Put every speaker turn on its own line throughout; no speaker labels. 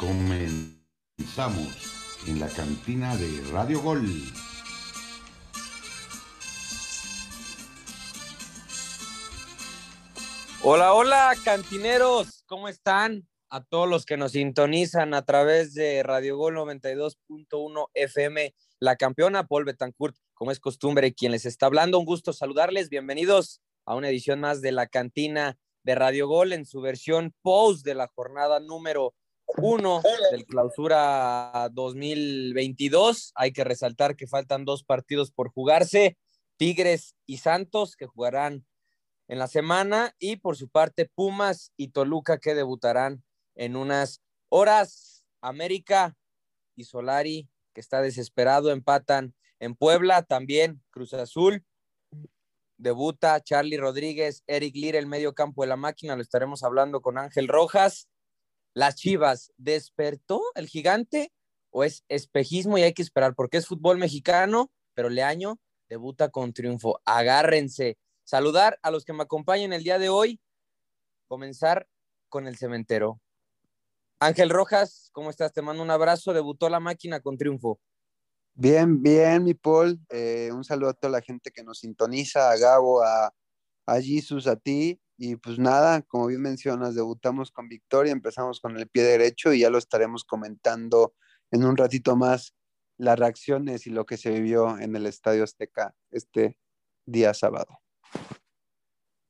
Comenzamos en la cantina de Radio Gol.
Hola, hola, cantineros, ¿cómo están? A todos los que nos sintonizan a través de Radio Gol 92.1 FM, la campeona Paul Betancourt, como es costumbre, quien les está hablando. Un gusto saludarles. Bienvenidos a una edición más de la cantina de Radio Gol en su versión post de la jornada número uno del clausura 2022. Hay que resaltar que faltan dos partidos por jugarse, Tigres y Santos, que jugarán en la semana, y por su parte Pumas y Toluca, que debutarán en unas horas. América y Solari, que está desesperado, empatan en Puebla, también Cruz Azul. Debuta Charlie Rodríguez, Eric Lira, el medio campo de la máquina, lo estaremos hablando con Ángel Rojas las Chivas, ¿despertó el gigante o es espejismo y hay que esperar? Porque es fútbol mexicano, pero Leaño debuta con triunfo. Agárrense. Saludar a los que me acompañan el día de hoy. Comenzar con el cementero. Ángel Rojas, ¿cómo estás? Te mando un abrazo. Debutó la máquina con triunfo.
Bien, bien, mi Paul. Eh, un saludo a toda la gente que nos sintoniza, a Gabo, a, a Jesus, a ti. Y pues nada, como bien mencionas, debutamos con victoria, empezamos con el pie derecho y ya lo estaremos comentando en un ratito más las reacciones y lo que se vivió en el Estadio Azteca este día sábado.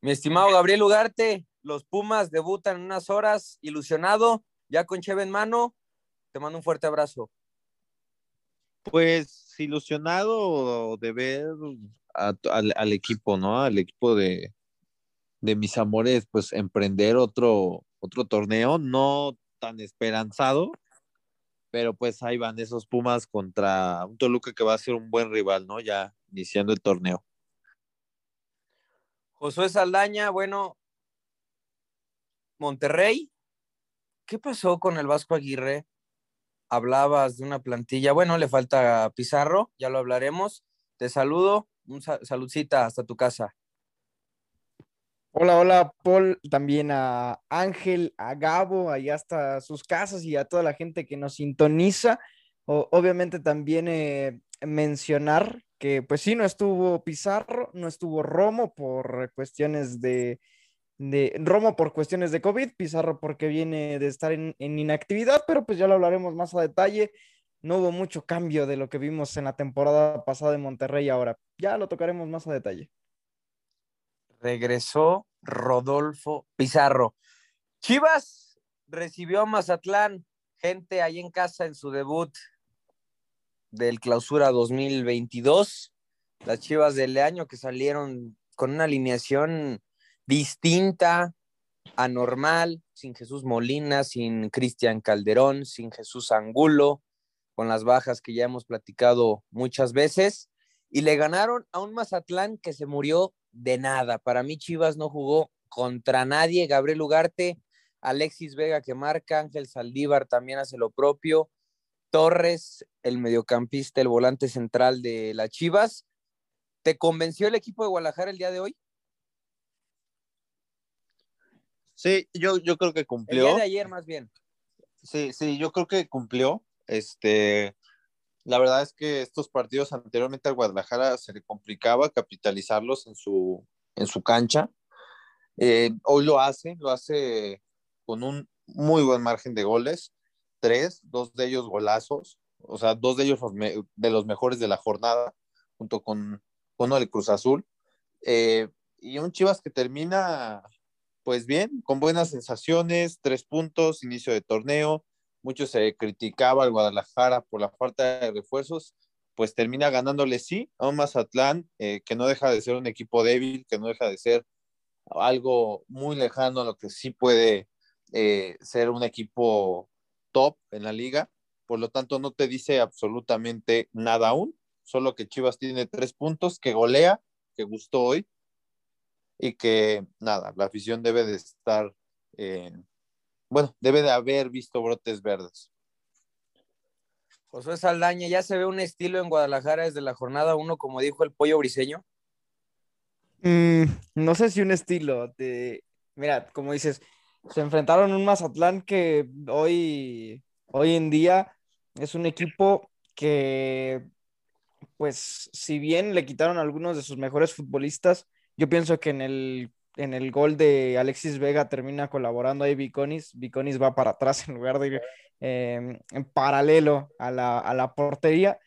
Mi estimado Gabriel Ugarte, los Pumas debutan en unas horas, ilusionado, ya con Cheve en mano, te mando un fuerte abrazo.
Pues ilusionado de ver al, al, equipo, ¿no? Al equipo de, de mis amores, pues emprender otro, otro torneo, no tan esperanzado, pero pues ahí van esos Pumas contra un Toluca que va a ser un buen rival, ¿no? Ya iniciando el torneo.
Josué Saldaña, bueno, Monterrey, ¿qué pasó con el Vasco Aguirre? Hablabas de una plantilla, bueno, le falta Pizarro, ya lo hablaremos. Te saludo, un saludcita hasta tu casa.
Hola, hola, Paul, también a Ángel, a Gabo, allá hasta sus casas y a toda la gente que nos sintoniza. obviamente también eh, mencionar que pues sí, no estuvo Pizarro, no estuvo Romo por cuestiones de, de Romo por cuestiones de COVID, Pizarro porque viene de estar en, en inactividad, pero pues ya lo hablaremos más a detalle. No hubo mucho cambio de lo que vimos en la temporada pasada de Monterrey ahora. Ya lo tocaremos más a detalle
regresó Rodolfo Pizarro. Chivas recibió a Mazatlán, gente ahí en casa en su debut del clausura 2022. Las Chivas del año que salieron con una alineación distinta, anormal, sin Jesús Molina, sin Cristian Calderón, sin Jesús Angulo, con las bajas que ya hemos platicado muchas veces, y le ganaron a un Mazatlán que se murió de nada. Para mí Chivas no jugó contra nadie. Gabriel Ugarte, Alexis Vega que marca, Ángel Saldívar también hace lo propio. Torres, el mediocampista, el volante central de las Chivas. ¿Te convenció el equipo de Guadalajara el día de hoy?
Sí, yo, yo creo que cumplió.
El día de ayer más bien.
Sí, sí, yo creo que cumplió. Este, la verdad es que estos partidos anteriormente al Guadalajara se le complicaba capitalizarlos en su, en su cancha. Eh, hoy lo hace, lo hace con un muy buen margen de goles, tres, dos de ellos golazos, o sea, dos de ellos de los mejores de la jornada, junto con uno Cruz Azul. Eh, y un Chivas que termina, pues bien, con buenas sensaciones, tres puntos, inicio de torneo, mucho se criticaba al Guadalajara por la falta de refuerzos, pues termina ganándole sí a un Mazatlán eh, que no deja de ser un equipo débil, que no deja de ser algo muy lejano a lo que sí puede eh, ser un equipo top en la liga. Por lo tanto, no te dice absolutamente nada aún, solo que Chivas tiene tres puntos, que golea, que gustó hoy y que nada, la afición debe de estar eh, bueno, debe de haber visto brotes verdes.
José Saldaña, ¿ya se ve un estilo en Guadalajara desde la jornada 1, como dijo el pollo briseño?
Mm, no sé si un estilo. De... Mira, como dices, se enfrentaron un Mazatlán que hoy Hoy en día es un equipo que, pues, si bien le quitaron algunos de sus mejores futbolistas, yo pienso que en el, en el gol de Alexis Vega termina colaborando ahí Viconis. Viconis va para atrás en lugar de ir em, en paralelo a la, a la portería.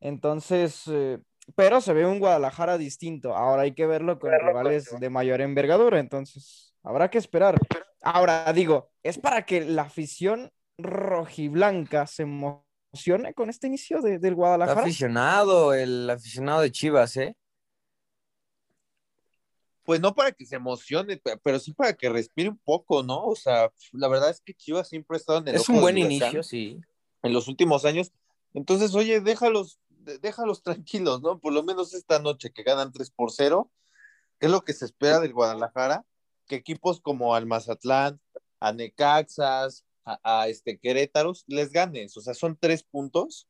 Entonces, eh, pero se ve un Guadalajara distinto. Ahora hay que verlo con rivales de mayor envergadura. Entonces, habrá que esperar. Ahora digo, es para que la afición rojiblanca se emocione con este inicio de, del Guadalajara.
aficionado, el aficionado de Chivas, ¿eh?
Pues no para que se emocione, pero sí para que respire un poco, ¿no? O sea, la verdad es que Chivas siempre ha estado en el.
Es un buen inicio, sí.
En los últimos años. Entonces, oye, déjalos, déjalos tranquilos, ¿no? Por lo menos esta noche que ganan 3 por 0, es lo que se espera del Guadalajara, que equipos como Almazatlán, a Necaxas, a, este Querétaros, les ganes. O sea, son tres puntos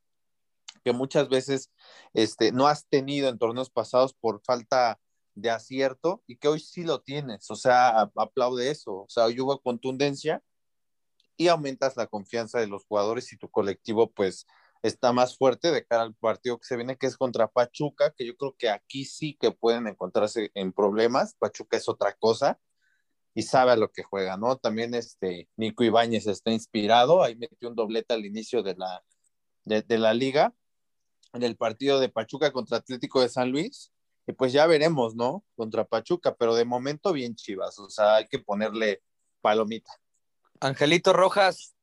que muchas veces este, no has tenido en torneos pasados por falta de acierto y que hoy sí lo tienes. O sea, aplaude eso. O sea, hoy hubo contundencia y aumentas la confianza de los jugadores y tu colectivo pues está más fuerte de cara al partido que se viene, que es contra Pachuca, que yo creo que aquí sí que pueden encontrarse en problemas. Pachuca es otra cosa y sabe a lo que juega, ¿no? También este Nico Ibáñez está inspirado, ahí metió un doblete al inicio de la, de, la liga, en el partido de Pachuca contra Atlético de San Luis, y pues ya veremos, ¿no? Contra Pachuca, pero de momento bien chivas, o sea, hay que ponerle palomita.
Angelito Rojas,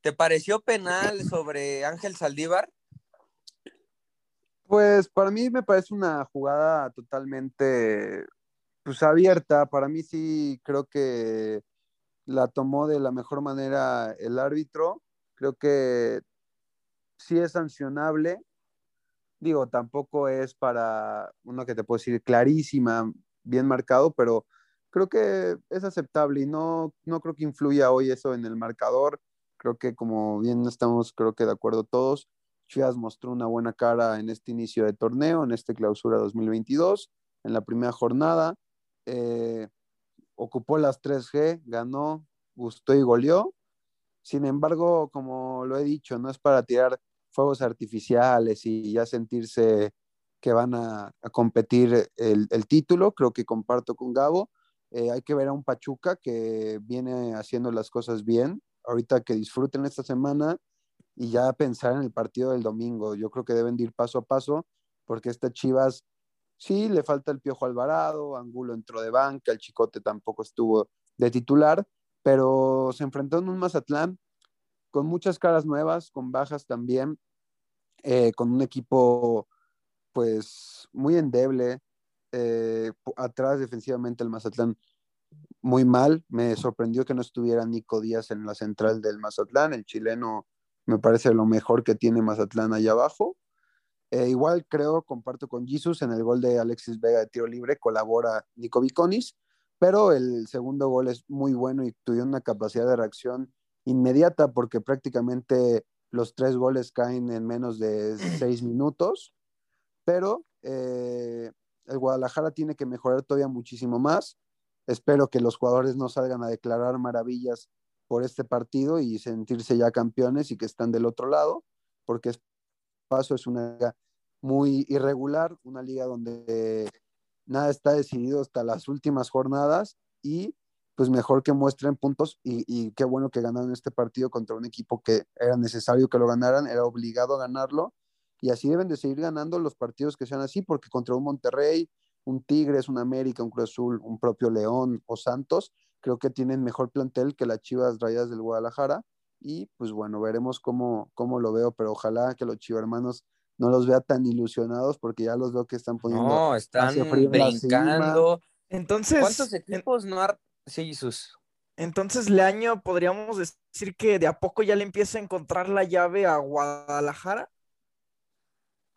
¿te pareció penal sobre Ángel Saldívar?
Pues para mí me parece una jugada totalmente pues abierta. Para mí sí creo que la tomó de la mejor manera el árbitro. Creo que sí es sancionable. Digo, tampoco es para uno que te puedo decir clarísima, bien marcado, pero creo que es aceptable y no, no creo que influya hoy eso en el marcador. Creo que como bien estamos, creo que de acuerdo todos, Chivas mostró una buena cara en este inicio de torneo, en este clausura 2022, en la primera jornada. Eh, ocupó las 3G, ganó, gustó y goleó. Sin embargo, como lo he dicho, no es para tirar fuegos artificiales y ya sentirse que van a, competir el, título. Creo que comparto con Gabo. Eh, hay que ver a un Pachuca que viene haciendo las cosas bien. Ahorita que disfruten esta semana y ya pensar en el partido del domingo. Yo creo que deben ir paso a paso porque estas Chivas Sí, le falta el Piojo Alvarado, Angulo entró de banca, el Chicote tampoco estuvo de titular, pero se enfrentó en un Mazatlán con muchas caras nuevas, con bajas también, eh, con un equipo pues muy endeble, eh, atrás defensivamente el Mazatlán muy mal, me sorprendió que no estuviera Nico Díaz en la central del Mazatlán, el chileno me parece lo mejor que tiene Mazatlán allá abajo, eh, igual creo, comparto con Jesus, en el gol de Alexis Vega de tiro libre colabora Nico Viconis, pero el segundo gol es muy bueno y tuvieron una capacidad de reacción inmediata porque prácticamente los tres goles caen en menos de seis minutos, pero eh, el Guadalajara tiene que mejorar todavía muchísimo más. Espero que los jugadores no salgan a declarar maravillas por este partido y sentirse ya campeones y que están del otro lado, porque es paso es una liga muy irregular, una liga donde nada está decidido hasta las últimas jornadas y pues mejor que muestren puntos y, qué bueno que ganaron este partido contra un equipo que era necesario que lo ganaran, era obligado a ganarlo y así deben de seguir ganando los partidos que sean así porque contra un Monterrey, un Tigres, un América, un Cruz Azul, un propio León o Santos, creo que tienen mejor plantel que las Chivas Rayas del Guadalajara y pues bueno, veremos cómo, cómo lo veo, pero ojalá que los chivermanos no los vea tan ilusionados porque ya los veo que están poniendo
no, están brincando.
Entonces,
¿cuántos equipos no. Sí, Jesús.
Entonces, Leaño, podríamos decir que de a poco ya le empieza a encontrar la llave a Guadalajara.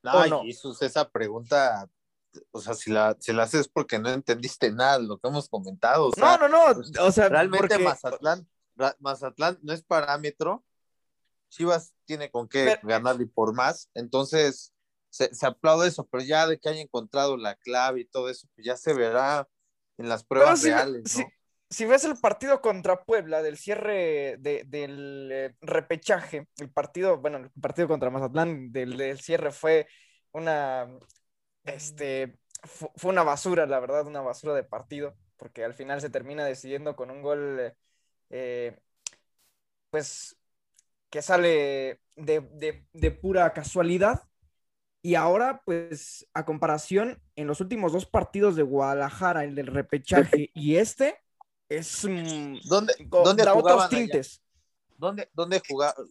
No, no? Jesús, esa pregunta, o sea, si la, si la haces porque no entendiste nada de lo que hemos comentado.
no, no, no, pues, o sea,
realmente Mazatlán Mazatlán no es parámetro. Chivas tiene con qué ganar y por más. Entonces, se, aplaude eso, pero ya de que haya encontrado la clave y todo eso, pues ya se verá en las pruebas reales,
si ves el partido contra Puebla del cierre del eh, repechaje, el partido, bueno, el partido contra Mazatlán del, cierre fue una, este, fue una basura, la verdad, una basura de partido, porque al final se termina decidiendo con un gol, eh, pues, que sale de pura casualidad. Y ahora, pues, a comparación, en los últimos dos partidos de Guadalajara, el del repechaje y este, es.
Mm, ¿Dónde, ¿dónde otros tintes. ¿Dónde, dónde,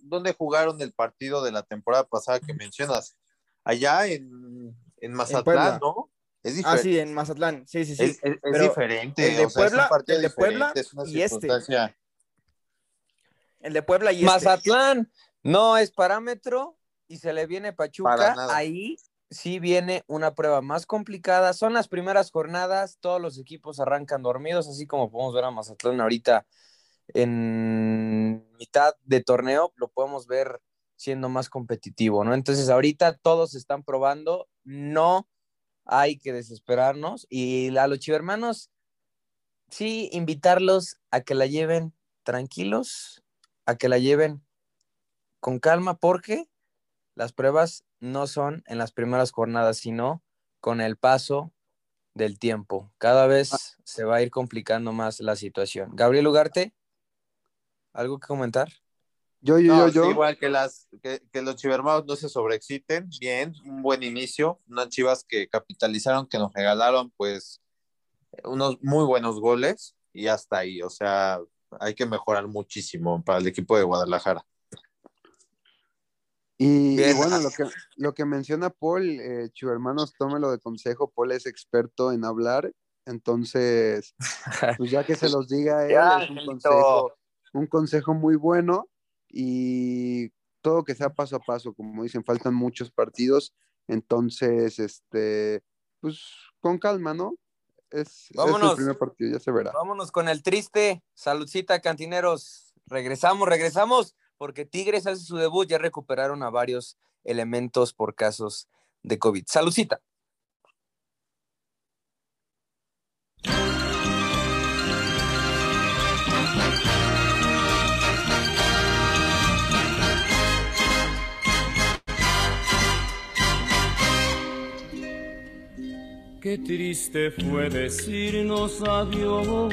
¿Dónde jugaron el partido de la temporada pasada que mencionas? Allá en, en Mazatlán, ¿no?
Es diferente. Ah, sí, en Mazatlán, sí, sí, sí.
Es, diferente.
El de Puebla, el de Puebla y este. El de Puebla y
este. Mazatlán no es parámetro y se le viene Pachuca, ahí sí viene una prueba más complicada. Son las primeras jornadas, todos los equipos arrancan dormidos, así como podemos ver a Mazatlán ahorita en mitad de torneo, lo podemos ver siendo más competitivo, ¿no? Entonces ahorita todos están probando, no hay que desesperarnos y a los chivermanos, sí, invitarlos a que la lleven tranquilos, a que la lleven con calma, porque las pruebas no son en las primeras jornadas, sino con el paso del tiempo. Cada vez ah. se va a ir complicando más la situación. Gabriel Ugarte, ¿algo que comentar?
Yo, yo, yo, igual que, las, que, los chivermanos no se sobreexciten. Bien, un buen inicio. Unas chivas que capitalizaron, que nos regalaron, pues, unos muy buenos goles y hasta ahí. O sea, hay que mejorar muchísimo para el equipo de Guadalajara.
Y, bueno, lo que, lo que menciona Paul, eh, hermanos, tómelo de consejo, Paul es experto en hablar, entonces, pues ya que se los diga él, es un consejo, un consejo muy bueno y todo que sea paso a paso, como dicen, faltan muchos partidos, entonces, este, pues con calma, ¿no? Es, es el primer partido, ya se verá.
Vámonos con el triste, saludcita, cantineros, regresamos, regresamos porque Tigres hace su debut, ya recuperaron a varios elementos por casos de COVID. Salucita.
Qué triste fue decirnos adiós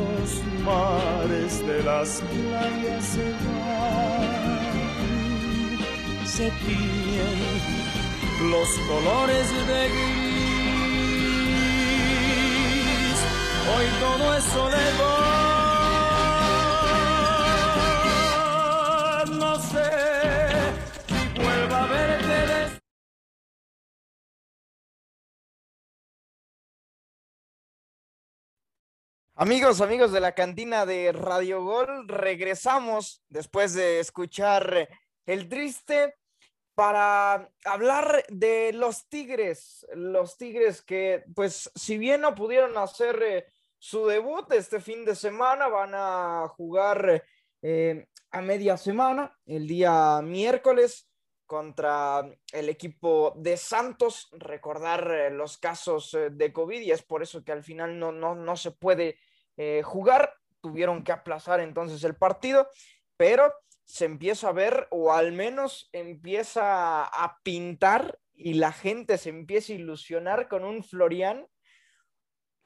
los mares de las playas se se los colores de gris. Hoy todo es soledad.
Amigos, amigos de la cantina de Radio Gol, regresamos después de escuchar el triste para hablar de los Tigres, los Tigres que, pues, si bien no pudieron hacer eh, su debut este fin de semana, van a jugar eh, a media semana, el día miércoles, contra el equipo de Santos, recordar eh, los casos de COVID y es por eso que al final no, no, no se puede jugar, tuvieron que aplazar entonces el partido, pero se empieza a ver o al menos empieza a pintar y la gente se empieza a ilusionar con un Florian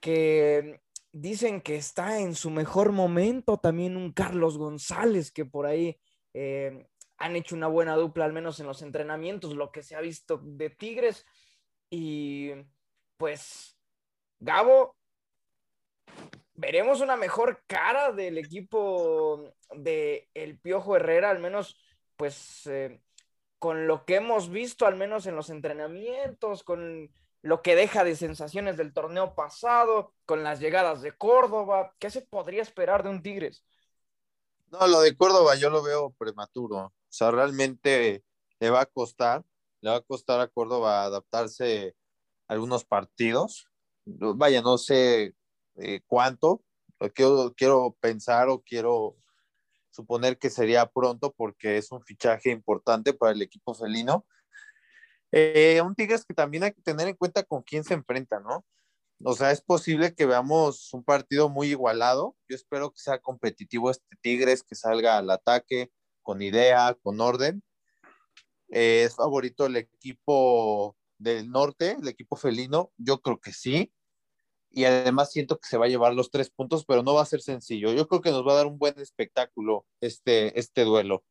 que dicen que está en su mejor momento, también un Carlos González que por ahí eh, han hecho una buena dupla, al menos en los entrenamientos, lo que se ha visto de Tigres. Y pues, Gabo, veremos una mejor cara del equipo de el Piojo Herrera, al menos pues eh, con lo que hemos visto, al menos en los entrenamientos, con lo que deja de sensaciones del torneo pasado, con las llegadas de Córdoba, ¿qué se podría esperar de un Tigres?
No, lo de Córdoba yo lo veo prematuro. O sea, realmente le va a costar, le va a costar a Córdoba adaptarse a algunos partidos. Vaya, no sé eh, cuánto. Quiero, quiero pensar o quiero suponer que sería pronto porque es un fichaje importante para el equipo felino. Eh, un Tigres que también hay que tener en cuenta con quién se enfrenta, ¿no? O sea, es posible que veamos un partido muy igualado. Yo espero que sea competitivo este Tigres, que salga al ataque con idea, con orden. Eh, ¿Es favorito el equipo del norte, el equipo felino? Yo creo que sí. Y además siento que se va a llevar los tres puntos, pero no va a ser sencillo. Yo creo que nos va a dar un buen espectáculo este, este duelo.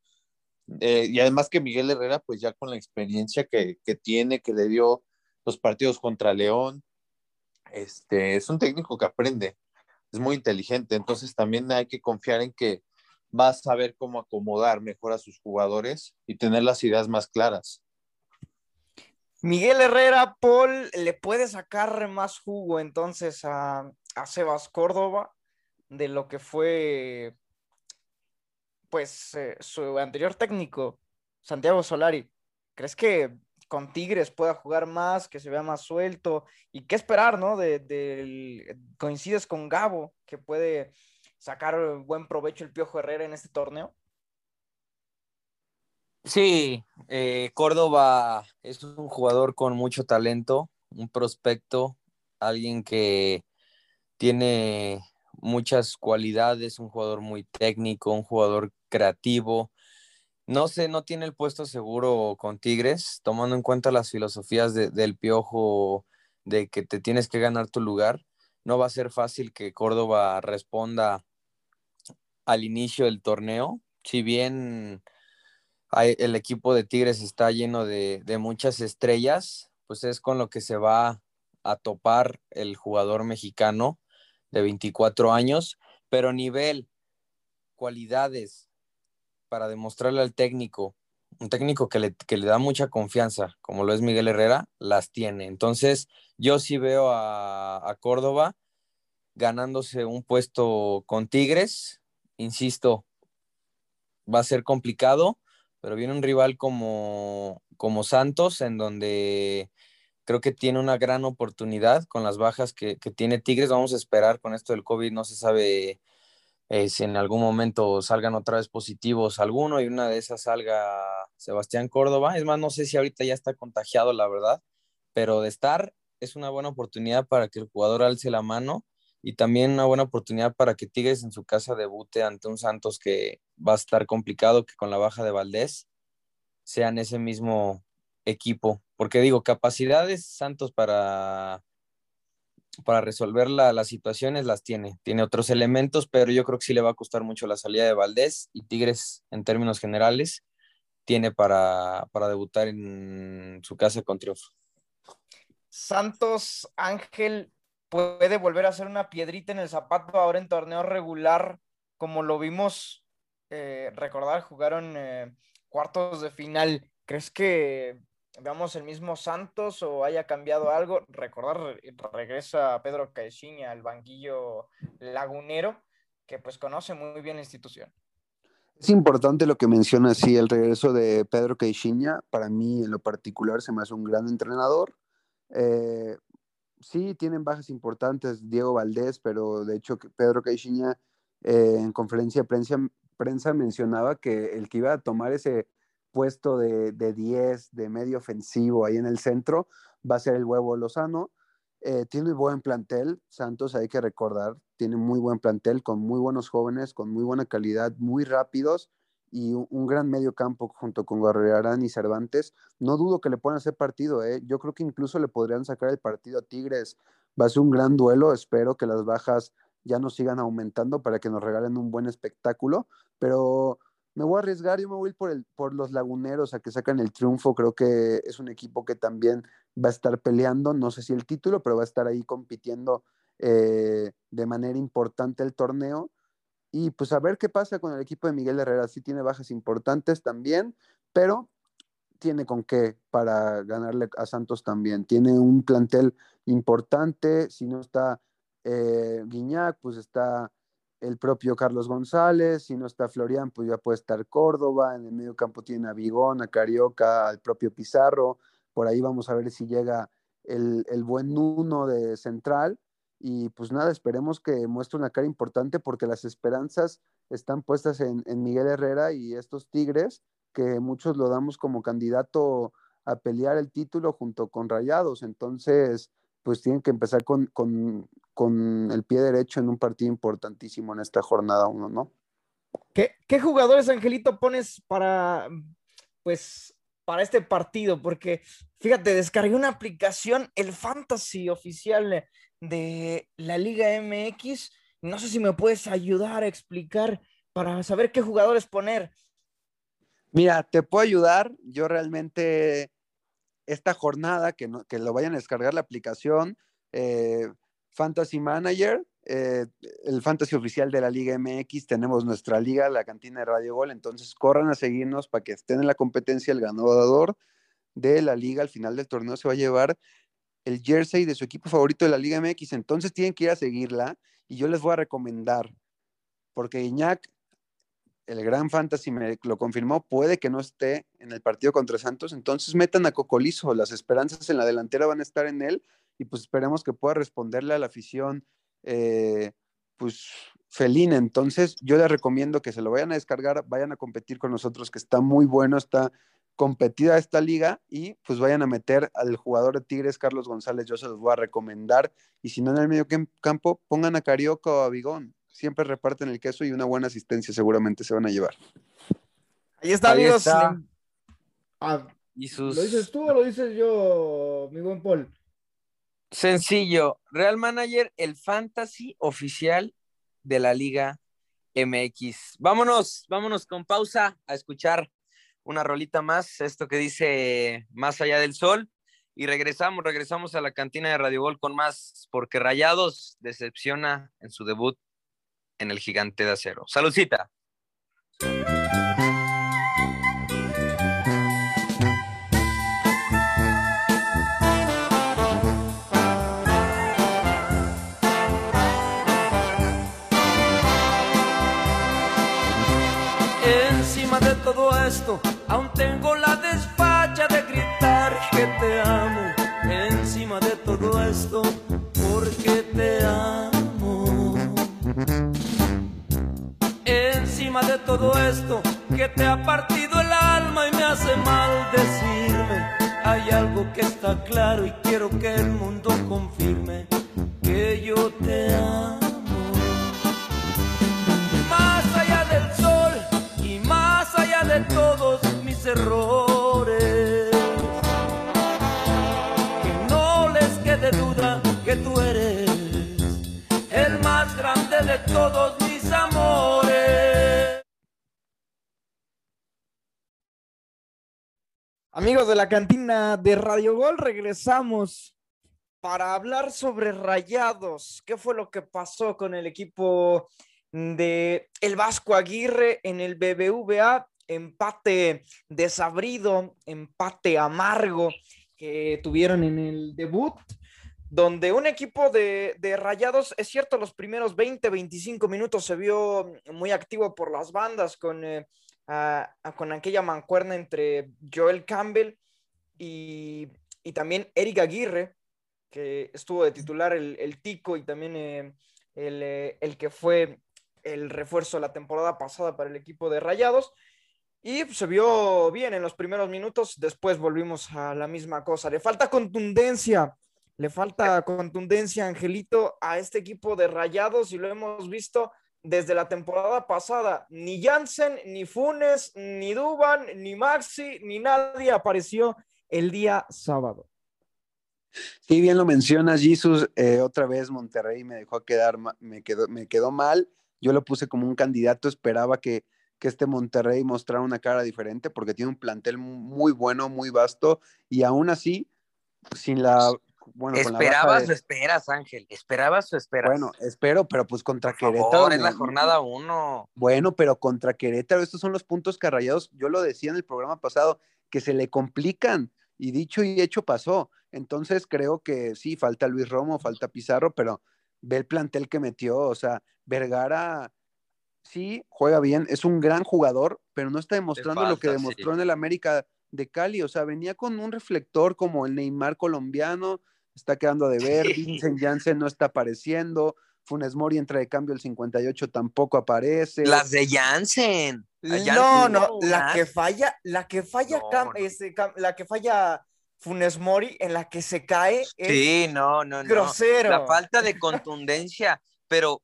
Eh, y además que Miguel Herrera, pues ya con la experiencia que, que tiene, que le dio los partidos contra León, este, es un técnico que aprende, es muy inteligente, entonces también hay que confiar en que va a saber cómo acomodar mejor a sus jugadores y tener las ideas más claras.
Miguel Herrera, Paul, ¿le puede sacar más jugo entonces a, a Sebas Córdoba de lo que fue pues eh, su anterior técnico, Santiago Solari? ¿Crees que con Tigres pueda jugar más, que se vea más suelto y qué esperar, ¿no? De, de, coincides con Gabo, que puede sacar buen provecho el Piojo Herrera en este torneo.
Sí, eh, Córdoba es un jugador con mucho talento, un prospecto, alguien que tiene muchas cualidades, un jugador muy técnico, un jugador creativo, no sé, no tiene el puesto seguro con Tigres, tomando en cuenta las filosofías de, del piojo de que te tienes que ganar tu lugar. No va a ser fácil que Córdoba responda al inicio del torneo. Si bien el equipo de Tigres está lleno de, muchas estrellas, pues es con lo que se va a topar el jugador mexicano de 24 años, pero nivel, cualidades, para demostrarle al técnico, un técnico que le, da mucha confianza, como lo es Miguel Herrera, las tiene. Entonces, yo sí veo a Córdoba ganándose un puesto con Tigres. Insisto, va a ser complicado, pero viene un rival como, como Santos, en donde creo que tiene una gran oportunidad con las bajas que, que tiene Tigres. Vamos a esperar con esto del COVID, no se sabe eh, si en algún momento salgan otra vez positivos alguno y una de esas salga Sebastián Córdoba. Es más, no sé si ahorita ya está contagiado, la verdad, pero de estar es una buena oportunidad para que el jugador alce la mano y también una buena oportunidad para que Tigres en su casa debute ante un Santos que va a estar complicado que con la baja de Valdés sean ese mismo equipo. Porque digo, capacidades Santos para para resolver la, las situaciones las tiene. Tiene otros elementos, pero yo creo que sí le va a costar mucho la salida de Valdés y Tigres en términos generales tiene para, para debutar en su casa con triunfo.
Santos Ángel puede volver a ser una piedrita en el zapato ahora en torneo regular, como lo vimos eh, recordar, jugaron eh, cuartos de final. ¿Crees que veamos el mismo Santos o haya cambiado algo. Recordar, regresa Pedro Caixinha al banquillo lagunero, que pues conoce muy bien la institución.
Es importante lo que menciona, sí, el regreso de Pedro Caixinha. Para mí, en lo particular, se me hace un gran entrenador. Eh, sí, tienen bajas importantes, Diego Valdés, pero de hecho Pedro Caixinha eh, en conferencia de prensa, prensa mencionaba que el que iba a tomar ese puesto de, de 10, de medio ofensivo ahí en el centro, va a ser el huevo Lozano. Eh, tiene buen plantel, Santos hay que recordar, tiene muy buen plantel, con muy buenos jóvenes, con muy buena calidad, muy rápidos y un, gran medio campo junto con Guerrerán y Cervantes. No dudo que le puedan hacer partido, ¿eh? yo creo que incluso le podrían sacar el partido a Tigres. Va a ser un gran duelo, espero que las bajas ya no sigan aumentando para que nos regalen un buen espectáculo, pero me voy a arriesgar, yo me voy por, el, por los laguneros a que sacan el triunfo. Creo que es un equipo que también va a estar peleando, no sé si el título, pero va a estar ahí compitiendo eh, de manera importante el torneo. Y pues a ver qué pasa con el equipo de Miguel Herrera. Sí tiene bajas importantes también, pero tiene con qué para ganarle a Santos también. Tiene un plantel importante, si no está eh, Guiñac, pues está el propio Carlos González, si no está Florian, pues ya puede estar Córdoba, en el medio campo tiene a Vigón, a Carioca, al propio Pizarro, por ahí vamos a ver si llega el, el buen Nuno de central, y pues nada, esperemos que muestre una cara importante porque las esperanzas están puestas en, en Miguel Herrera y estos Tigres, que muchos lo damos como candidato a pelear el título junto con Rayados, entonces pues tienen que empezar con, con, con el pie derecho en un partido importantísimo en esta jornada uno, ¿no?
¿Qué, ¿Qué, jugadores, Angelito, pones para, pues, para este partido? Porque, fíjate, descargué una aplicación, el Fantasy oficial de la Liga MX. No sé si me puedes ayudar a explicar para saber qué jugadores poner.
Mira, te puedo ayudar. Yo realmente esta jornada, que, no, que lo vayan a descargar la aplicación, eh, Fantasy Manager, eh, el Fantasy oficial de la Liga MX, tenemos nuestra liga, la cantina de Radio Gol, entonces corran a seguirnos para que estén en la competencia, el ganador de la liga al final del torneo se va a llevar el jersey de su equipo favorito de la Liga MX, entonces tienen que ir a seguirla y yo les voy a recomendar, porque Iñak el gran fantasy me lo confirmó, puede que no esté en el partido contra Santos, entonces metan a Cocolizo, las esperanzas en la delantera van a estar en él y pues esperemos que pueda responderle a la afición eh, pues felina, entonces yo les recomiendo que se lo vayan a descargar, vayan a competir con nosotros, que está muy bueno, está competida esta liga y pues vayan a meter al jugador de Tigres, Carlos González, yo se los voy a recomendar y si no en el medio campo, pongan a Carioca o a Bigón, siempre reparten el queso y una buena asistencia seguramente se van a llevar.
Ahí está,
Ahí
amigos.
está.
Ah,
Y sus...
¿Lo dices tú o lo dices yo, mi buen Paul?
Sencillo, Real Manager, el fantasy oficial de la Liga MX. Vámonos, vámonos con pausa a escuchar una rolita más, esto que dice Más allá del sol. Y regresamos, regresamos a la cantina de Radio Gol con más, porque Rayados decepciona en su debut en el gigante de acero. Saludcita.
Todo esto, porque te amo. Encima de todo esto, que te ha partido el alma y me hace mal decirme. Hay algo que está claro y quiero que el mundo confirme que yo te amo. Más allá del sol y más allá de todos mis errores.
Amigos de la cantina de Radio Gol, regresamos para hablar sobre Rayados. ¿Qué fue lo que pasó con el equipo de el Vasco Aguirre en el BBVA? Empate desabrido, empate amargo que tuvieron en el debut, donde un equipo de, de Rayados, es cierto, los primeros 20, 25 minutos se vio muy activo por las bandas con... eh, con aquella mancuerna entre Joel Campbell y, y también Eric Aguirre, que estuvo de titular el, el Tico y también eh, el, eh, el que fue el refuerzo la temporada pasada para el equipo de Rayados. Y se vio bien en los primeros minutos, después volvimos a la misma cosa. Le falta contundencia, le falta contundencia, Angelito, a este equipo de Rayados y lo hemos visto desde la temporada pasada. Ni Jansen, ni Funes, ni Duban, ni Maxi, ni nadie apareció el día sábado.
Sí, bien lo mencionas, Jesus. Eh, otra vez Monterrey me dejó quedar, me quedó, me quedó mal. Yo lo puse como un candidato, esperaba que, que este Monterrey mostrara una cara diferente porque tiene un plantel mu- muy bueno, muy vasto y aún así, sin la... Bueno,
¿Esperabas
de-
o esperas, Ángel? ¿Esperabas o esperas?
Bueno, espero, pero pues contra
Por favor,
Querétaro.
es la jornada uno.
Bueno, pero contra Querétaro, estos son los puntos que a Rayados, yo lo decía en el programa pasado, que se le complican, y dicho y hecho pasó. Entonces creo que sí, falta Luis Romo, falta Pizarro, pero ve el plantel que metió, o sea, Vergara sí juega bien, es un gran jugador, pero no está demostrando lo que demostró
sí.
en el América de Cali, o sea, venía con un reflector como el Neymar colombiano, está quedando de ver,
Sí.
Vincent Janssen no está apareciendo, Funes Mori entra de cambio el 58 tampoco aparece.
Las de Jansen. Allá
No, no, la que falla, la que falla,
No,
Cam-
no.
Cam- la que falla Funes Mori, en la que se cae, es
Sí, no, no, no.
grosero.
La falta de contundencia, pero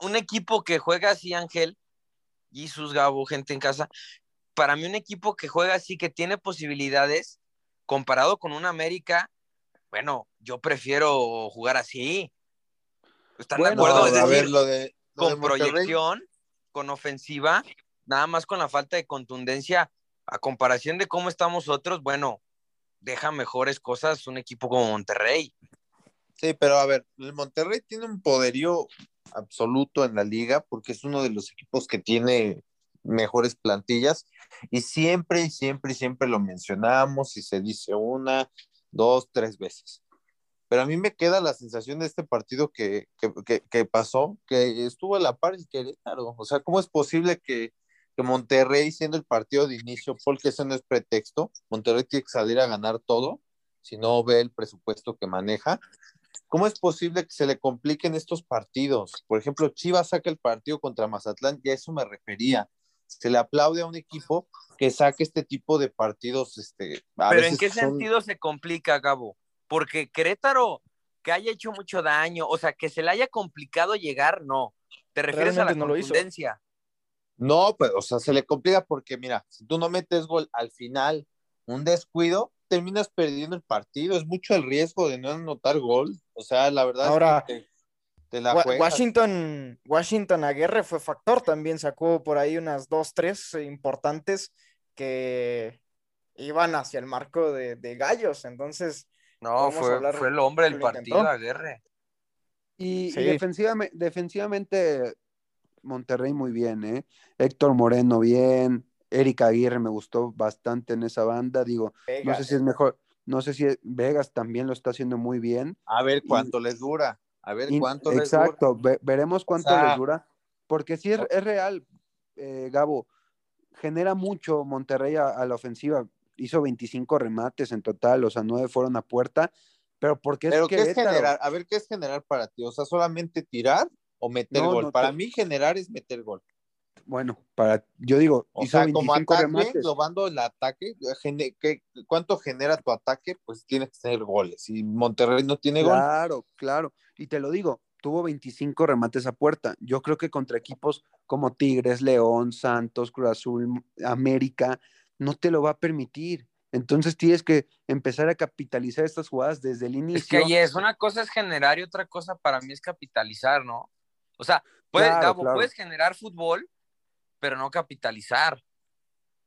un equipo que juega así, Ángel, y sus Gabo, gente en casa, para mí un equipo que juega así, que tiene posibilidades, comparado con un América, bueno, yo prefiero jugar así. ¿Están
Bueno,
de acuerdo?
No,
es
a
decir,
ver, lo de, lo de
con proyección, con ofensiva, nada más con la falta de contundencia, a comparación de cómo estamos otros, bueno, deja mejores cosas un equipo como Monterrey.
Sí, pero a ver, el Monterrey tiene un poderío absoluto en la liga porque es uno de los equipos que tiene mejores plantillas y siempre y siempre y siempre lo mencionamos y se dice una, dos, tres veces. Pero a mí me queda la sensación de este partido que, que, que, que pasó, que estuvo a la par el Querétaro. O sea, ¿cómo es posible que, que Monterrey, siendo el partido de inicio, porque eso no es pretexto, Monterrey tiene que salir a ganar todo, si no ve el presupuesto que maneja, ¿Cómo es posible que se le compliquen estos partidos? Por ejemplo, Chivas saca el partido contra Mazatlán, y a eso me refería. Se le aplaude a un equipo que saque este tipo de partidos. Este, a
Pero
veces
¿en qué
son-
sentido se complica, Gabo? Porque Querétaro, que haya hecho mucho daño, o sea, que se le haya complicado llegar, no. ¿Te refieres a la
no
contundencia?
No, pues, o sea, se le complica porque, mira, si tú no metes gol al final, un descuido, terminas perdiendo el partido. Es mucho el riesgo de no anotar gol. O sea, la verdad
Ahora,
es que te, te la
Wa-
juegas.
Washington, Washington Aguirre fue factor, también sacó por ahí unas dos, tres eh, importantes que iban hacia el marco de, de Gallos, entonces
No, fue, fue el hombre del partido,
intentó.
Aguirre.
Y, y defensivamente, defensivamente, Monterrey muy bien, ¿eh? Héctor Moreno bien, Erika Aguirre me gustó bastante en esa banda, digo, no sé si es mejor, no sé si Vegas también lo está haciendo muy bien.
A ver
Y-
cuánto les dura. A ver cuánto les dura.
exacto, ve- veremos cuánto
sea-
les dura, porque si es, es real, eh, Gabo, genera mucho Monterrey a, a la ofensiva, hizo 25 remates en total, o sea, 9 fueron a puerta, pero porque es
Pero ¿qué es generar? A ver, ¿qué es generar para ti? O sea, solamente tirar o meter
No,
gol.
no
para
te-
mí generar es meter gol.
Bueno, para, yo digo,
O
hizo
sea, como
25
ataque,
remates.
englobando el ataque, gene- ¿qué- ¿cuánto genera tu ataque? Pues tienes que tener goles. Y Monterrey no tiene gol.
Claro, claro. Y te lo digo, tuvo 25 remates a puerta. Yo creo que contra equipos como Tigres, León, Santos, Cruz Azul, América, no te lo va a permitir. Entonces tienes que empezar a capitalizar estas jugadas desde el inicio.
Es que ahí es, una cosa es generar y otra cosa para mí es capitalizar, ¿no? O sea, puedes,
Claro,
Gabo,
claro.
puedes generar fútbol, pero no capitalizar.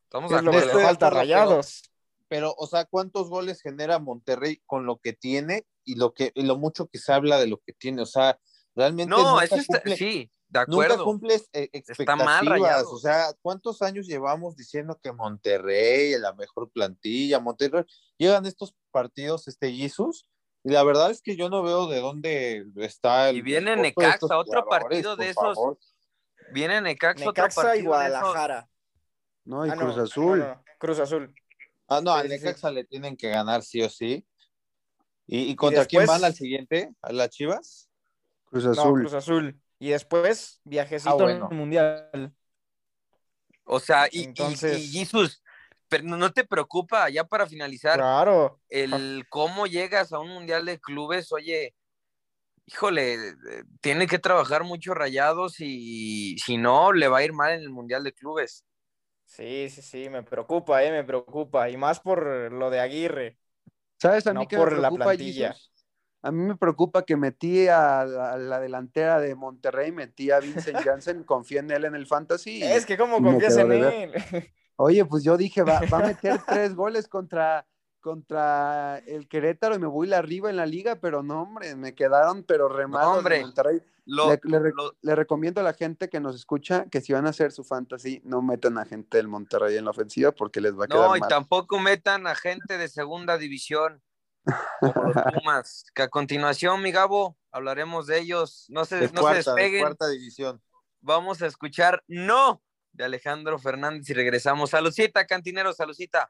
Estamos
¿Qué
de
es lo que
acuerdo.
le falta Rayados?
Pero, o sea, ¿cuántos goles genera Monterrey con lo que tiene y lo que y lo mucho que se habla de lo que tiene? O sea, realmente
No,
nunca
eso está,
cumple-
sí, de
Nunca
acuerdo.
cumples eh,
Está mal,
expectativas.
Rayados.
O sea, ¿cuántos años llevamos diciendo que Monterrey es la mejor plantilla? Monterrey. Llegan estos partidos, este Jesus, y la verdad es que yo no veo de dónde está el.
Y viene Necaxa, otro partido de esos.
favor.
Viene Necaxa, otro
Necaxa y
de esos.
Guadalajara.
No, y
Ah,
Cruz
no,
Azul.
no, Cruz Azul.
Ah, no, al
sí.
Necaxa le tienen que ganar sí o sí. ¿Y, y contra quién
después-
van al siguiente? ¿A las Chivas?
Cruz
No,
Azul.
Cruz Azul. Y después, viajecito
Ah, bueno.
al mundial.
O sea, y, y-
Entonces-
y, Jesus, pero no te preocupa, ya para finalizar,
Claro.
el cómo llegas a un mundial de clubes, oye, híjole, eh, tiene que trabajar mucho rayados y si no, le va a ir mal en el mundial de clubes.
Sí, sí, sí, me preocupa, eh, me preocupa. Y más por lo de Aguirre.
¿Sabes a mí
no
qué
por
me
la
preocupa,
plantilla.
Jesus? A mí me preocupa que metí a la, a la delantera de Monterrey, metí a Vincent Janssen, confié en él en el fantasy.
Es que
me
confías en él.
Oye, pues yo dije, va, va a meter tres goles contra, contra el Querétaro y me voy arriba en la liga, pero no, hombre, me quedaron, pero re
No,
malos de
hombre.
Monterrey.
Lo,
le, le re-
lo-
le recomiendo a la gente que nos escucha que si van a hacer su fantasy, no metan a gente del Monterrey en la ofensiva porque les va a quedar
no, y
mal.
tampoco metan a gente de segunda división. como los Pumas, que a continuación, mi Gabo, hablaremos de ellos. No se,
De
no
cuarta,
se
de
despeguen.
cuarta división.
Vamos a escuchar No de Alejandro Fernández y regresamos. Salucita, cantinero, salucita.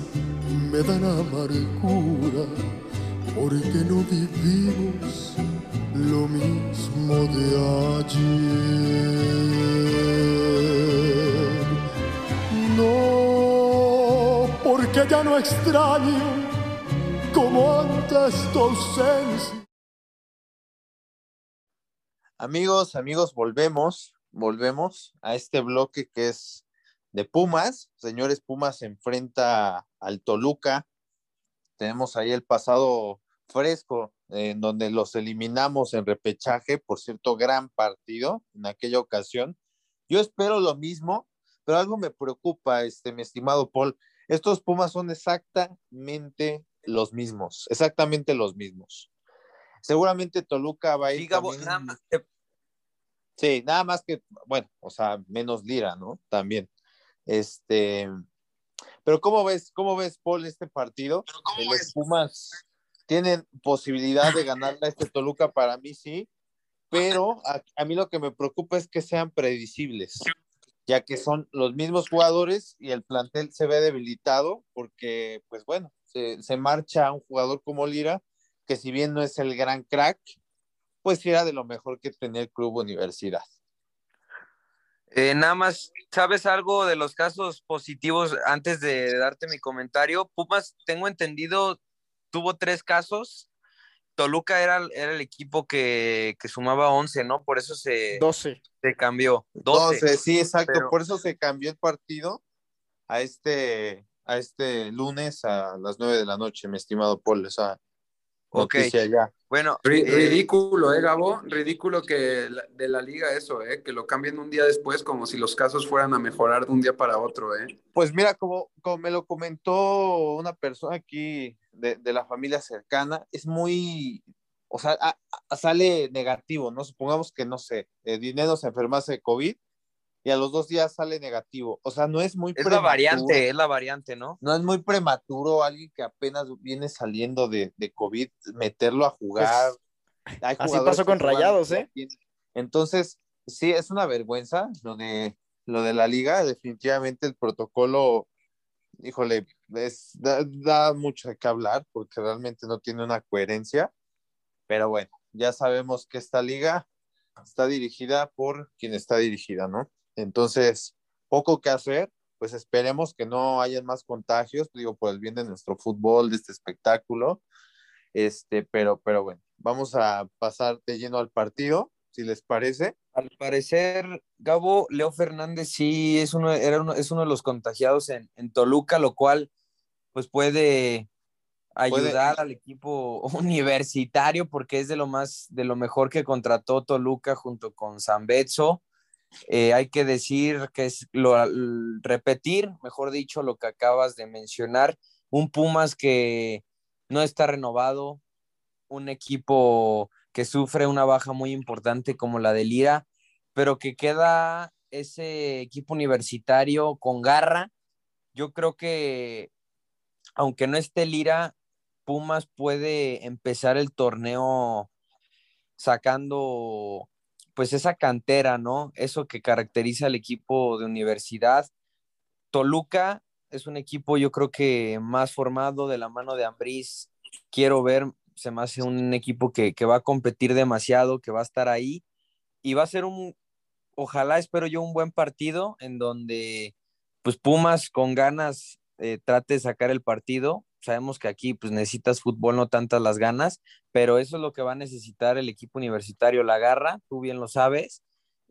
dan amargura, porque no vivimos lo mismo de ayer. No, porque ya no extraño como antes tu ausencia.
Amigos, amigos, volvemos, volvemos a este bloque que es de Pumas. Señores, Pumas se enfrenta al Toluca. Tenemos ahí el pasado fresco, en donde los eliminamos en repechaje, por cierto, gran partido en aquella ocasión. Yo espero lo mismo, pero algo me preocupa, este, mi estimado Paul. Estos Pumas son exactamente los mismos, exactamente los mismos. Seguramente Toluca va a ir.
Gabo,
también-
nada más te-
Sí, nada más que, bueno, o sea, menos lira, ¿no? También. Este, pero ¿cómo ves, cómo ves, Paul, este partido? Eh, Los Pumas tienen posibilidad de ganarle a este Toluca, para mí sí, pero a, a mí lo que me preocupa es que sean predecibles, ya que son los mismos jugadores y el plantel se ve debilitado porque, pues bueno, se, se marcha un jugador como Lira, que si bien no es el gran crack, pues era de lo mejor que tenía el club universidad.
Eh, nada más, ¿sabes algo de los casos positivos antes de darte mi comentario? Pumas, tengo entendido, tuvo tres casos. Toluca era, era el equipo que, que sumaba 11, ¿no? Por eso se,
12.
se cambió. 12.
12, sí, exacto.
pero-
Por eso se cambió el partido a este, a este lunes a las 9 de la noche, mi estimado Paul. Esa
Ok. Bueno, eh,
Ridículo, ¿eh, Gabo? Ridículo que la- de la liga eso, ¿eh? Que lo cambien un día después como si los casos fueran a mejorar de un día para otro, ¿eh?
Pues mira, como, como me lo comentó una persona aquí de, de la familia cercana, es muy, o sea, a- a- sale negativo, ¿no? Supongamos que, no sé, eh, Dinero se enfermase de COVID y a los dos días sale negativo. O sea, no es muy
es la
prematuro.
variante, es la variante, ¿no?
no es muy prematuro alguien que apenas viene saliendo de, de COVID, meterlo a jugar.
Pues, así pasó con
que
Rayados,
ya
¿eh?
Entonces, sí, es una vergüenza lo de, lo de la liga. Definitivamente el protocolo, híjole, es- da, da mucho qué hablar porque realmente no tiene una coherencia. Pero bueno, ya sabemos que esta liga está dirigida por quien está dirigida, ¿no? Entonces, poco que hacer, pues esperemos que no hayan más contagios, digo, por el bien de nuestro fútbol, de este espectáculo. Este, pero, pero bueno, vamos a pasar de lleno al partido, si les parece.
Al parecer, Gabo, Leo Fernández sí es uno, era uno, es uno de los contagiados en, en Toluca, lo cual pues puede ayudar al equipo universitario porque es de lo más, de lo mejor que contrató Toluca junto con San Betso. Eh, hay que decir que es lo, repetir, mejor dicho, lo que acabas de mencionar, un Pumas que no está renovado, un equipo que sufre una baja muy importante como la de Lira, pero que queda ese equipo universitario con garra. Yo creo que, aunque no esté Lira, Pumas puede empezar el torneo sacando pues esa cantera, ¿no? Eso que caracteriza al equipo de universidad. Toluca es un equipo yo creo que más formado de la mano de Ambriz. Quiero ver se me hace un equipo que, que va a competir demasiado, que va a estar ahí y va a ser un, ojalá espero yo un buen partido en donde pues Pumas con ganas eh, trate de sacar el partido. Sabemos que aquí pues necesitas fútbol, no tantas las ganas, pero eso es lo que va a necesitar el equipo universitario, la garra, tú bien lo sabes,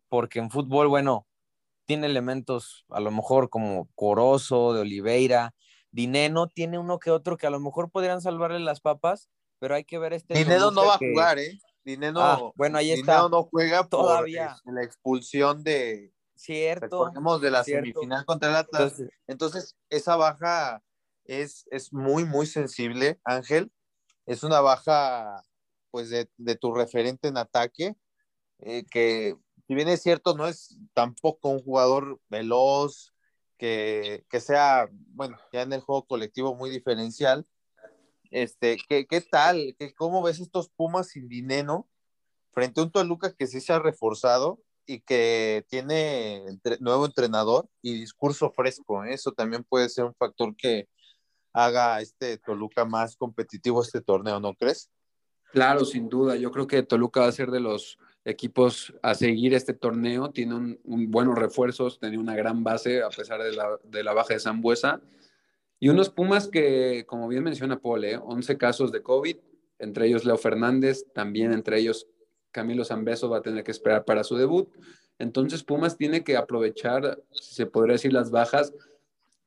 porque en fútbol, bueno, tiene elementos a lo mejor como Corozo, de Oliveira, Dineno, tiene uno que otro que a lo mejor podrían salvarle las papas, pero hay que ver este...
Dineno no va a jugar, ¿eh? Dineno,
ah, bueno, ahí
está. no juega
todavía.
Por, la expulsión de,
Cierto.
de la semifinal contra el Atlas. Entonces, esa baja es, es muy, muy sensible, Ángel. Es una baja, pues, de, de tu referente en ataque, eh, que si bien es cierto, no es tampoco un jugador veloz, que, que, sea, bueno, ya en el juego colectivo muy diferencial. Este, ¿qué, qué tal? ¿Qué, ¿Cómo ves estos Pumas sin dinero frente a un Toluca que sí se ha reforzado y que tiene nuevo entrenador y discurso fresco. ¿eh? Eso también puede ser un factor que haga este Toluca más competitivo este torneo, ¿no crees?
Claro, sin duda. Yo creo que Toluca va a ser de los equipos a seguir este torneo. Tiene un, buenos refuerzos, tiene una gran base a pesar de la, baja de Zambuesa. Y unos Pumas que, como bien menciona Paul, ¿eh? 11 casos de COVID, entre ellos Leo Fernández, también entre ellos Camilo Zambeso va a tener que esperar para su debut. Entonces Pumas tiene que aprovechar, se podría decir, las bajas,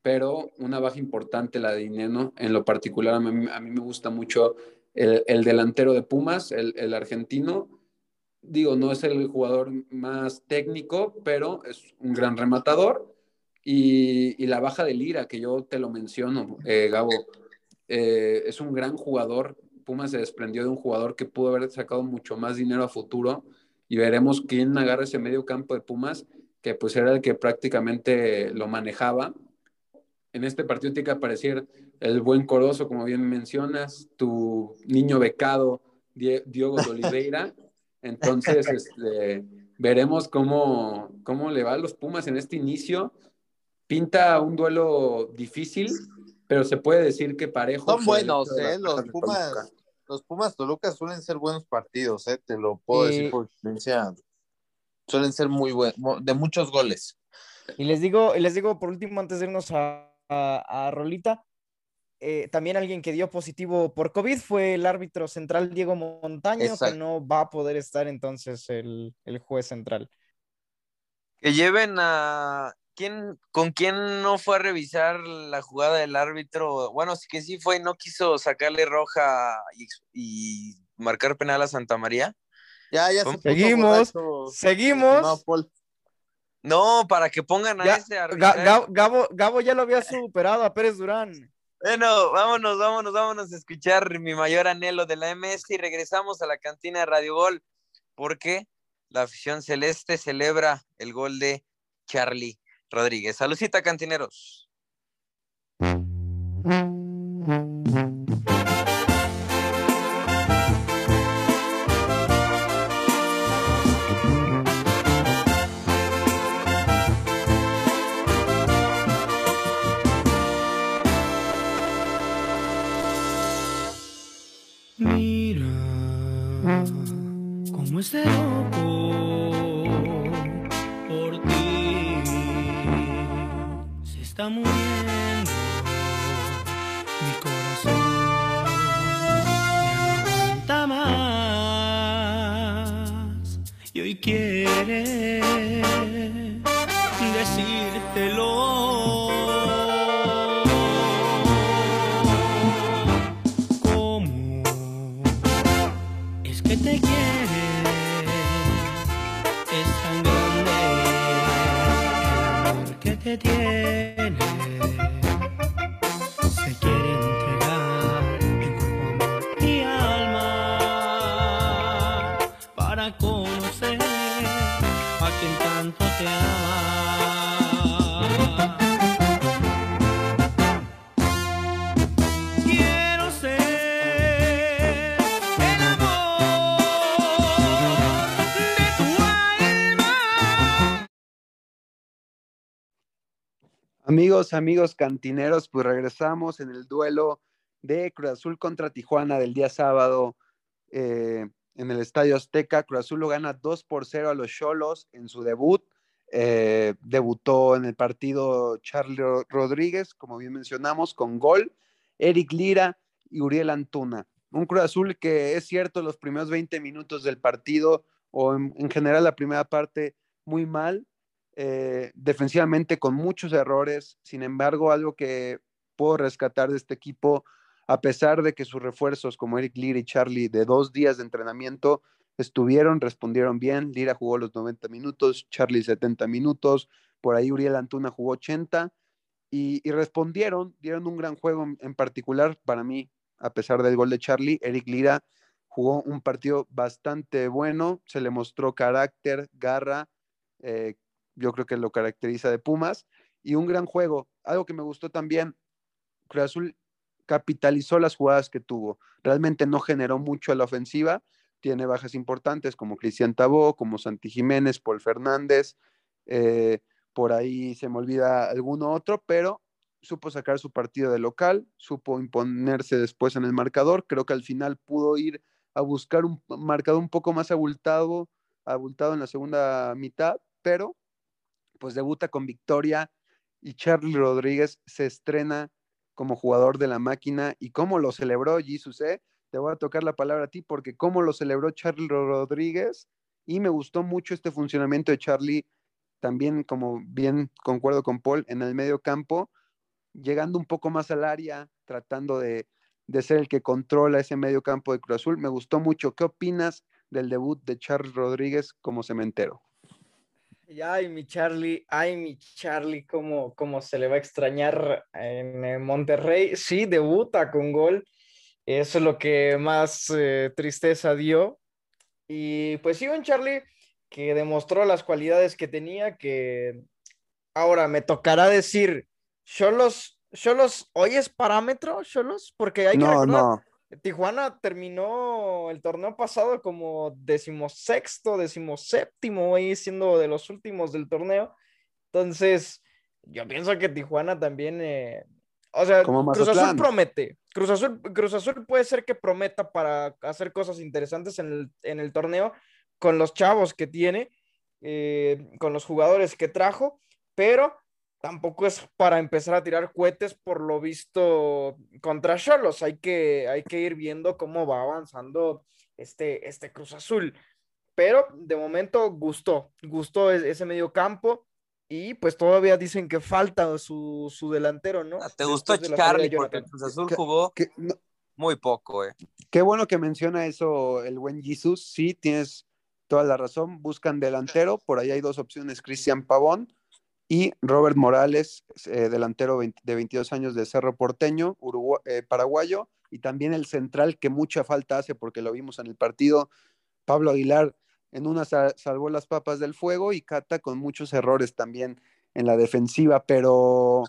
pero una baja importante, la de Dineno, en lo particular a mí, me gusta mucho el, delantero de Pumas, el, argentino. Digo, no es el jugador más técnico, pero es un gran rematador. Y, la baja de Lira, que yo te lo menciono, eh, Gabo, eh, es un gran jugador, Pumas se desprendió de un jugador que pudo haber sacado mucho más dinero a futuro y veremos quién agarra ese medio campo de Pumas, que pues era el que prácticamente lo manejaba. En este partido tiene que aparecer el buen Corozo, como bien mencionas, tu niño becado, Diogo de Oliveira. Entonces, este, veremos cómo, cómo le va a los Pumas en este inicio. Pinta un duelo difícil, pero se puede decir que parejo.
Son buenos, ¿eh? Los Pumas, los Pumas Toluca suelen ser buenos partidos, ¿eh? Te lo puedo decir por experiencia. Suelen ser muy buenos, de muchos goles.
Y les digo, les digo por último, antes de irnos a, a, Rolita, eh, también alguien que dio positivo por COVID fue el árbitro central Diego Montaño, que no va a poder estar entonces el, el juez central.
Que lleven a ¿quién, ¿con quién no fue a revisar la jugada del árbitro? Bueno, sí que sí fue y no quiso sacarle roja y, marcar penal a Santa María.
Ya, ya Seguimos, seguimos.
No, para que pongan a ese
Gabo, Gabo, ya lo había superado a Pérez Durán.
Bueno, vámonos, vámonos, vámonos a escuchar mi mayor anhelo de la MS y regresamos a la cantina de Radio Gol, porque la afición celeste celebra el gol de Charlie Rodríguez. Salucita, cantineros.
Cómo es de loco está muriendo mi corazón. Ya no más y hoy quiere
Amigos, amigos cantineros, pues regresamos en el duelo
de Cruz Azul contra Tijuana del día sábado eh, en el Estadio Azteca. Cruz Azul lo gana 2 por 0 a los Cholos en su debut. Eh, debutó en el partido Charlie Rodríguez, como bien mencionamos, con gol. Eric Lira y Uriel Antuna. Un Cruz Azul que es cierto, los primeros 20 minutos del partido o en, general la primera parte muy mal, eh, defensivamente con muchos errores. Sin embargo, algo que puedo rescatar de este equipo a pesar de que sus refuerzos como Eric Lira y Charlie de dos días de entrenamiento estuvieron, respondieron bien. Lira jugó los 90 minutos, Charlie 70 minutos, por ahí Uriel Antuna jugó 80 y, respondieron, dieron un gran juego en, particular para mí, a pesar del gol de Charlie. Eric Lira jugó un partido bastante bueno, se le mostró carácter, garra, eh, yo creo que lo caracteriza de Pumas, y un gran juego. Algo que me gustó también, Cruz Azul capitalizó las jugadas que tuvo. Realmente no generó mucho a la ofensiva. Tiene bajas importantes como Cristian Tabó, como Santi Jiménez, Paul Fernández. Eh, por ahí se me olvida alguno otro, pero supo sacar su partido de local, supo imponerse después en el marcador. Creo que al final pudo ir a buscar un marcador un poco más abultado, abultado en la segunda mitad, pero pues debuta con victoria y Charlie Rodríguez se estrena como jugador de la máquina y cómo lo celebró Jesus, ¿eh? Te voy a tocar la palabra a ti porque cómo lo celebró Charlie Rodríguez y me gustó mucho este funcionamiento de Charlie, también como bien concuerdo con Paul, en el medio campo, llegando un poco más al área, tratando de, de ser el que controla ese medio campo de Cruz Azul. Me gustó mucho. ¿Qué opinas del debut de Charlie Rodríguez como cementero?
Ay, mi Charlie, ay, mi Charlie, cómo, cómo se le va a extrañar en Monterrey. Sí, debuta con gol. Eso es lo que más eh, tristeza dio. Y pues sí, un Charlie que demostró las cualidades que tenía, que ahora me tocará decir, Cholos, Cholos, ¿hoy es parámetro, Cholos? Porque hay que
no, no.
Tijuana terminó el torneo pasado como decimosexto, decimoséptimo, ahí siendo de los últimos del torneo. Entonces, yo pienso que Tijuana también, eh, o sea, Cruz Azul promete. Cruz Azul, Cruz Azul puede ser que prometa para hacer cosas interesantes en el, torneo con los chavos que tiene, eh, con los jugadores que trajo, pero tampoco es para empezar a tirar cohetes por lo visto contra Cholos. Hay que, hay que ir viendo cómo va avanzando este, este Cruz Azul. Pero de momento gustó, gustó ese medio campo y pues todavía dicen que falta su, delantero, ¿no?
Ah, ¿Te gustó Charlie? Porque Cruz Azul jugó muy poco, eh.
Qué bueno que menciona eso el buen Jesus. Sí, tienes toda la razón. Buscan delantero. Por ahí hay dos opciones, Cristian Pavón y Robert Morales, eh, delantero de 22 años de Cerro Porteño, eh, paraguayo, y también el central que mucha falta hace porque lo vimos en el partido, Pablo Aguilar en una salvó las papas del fuego y Cata con muchos errores también en la defensiva, pero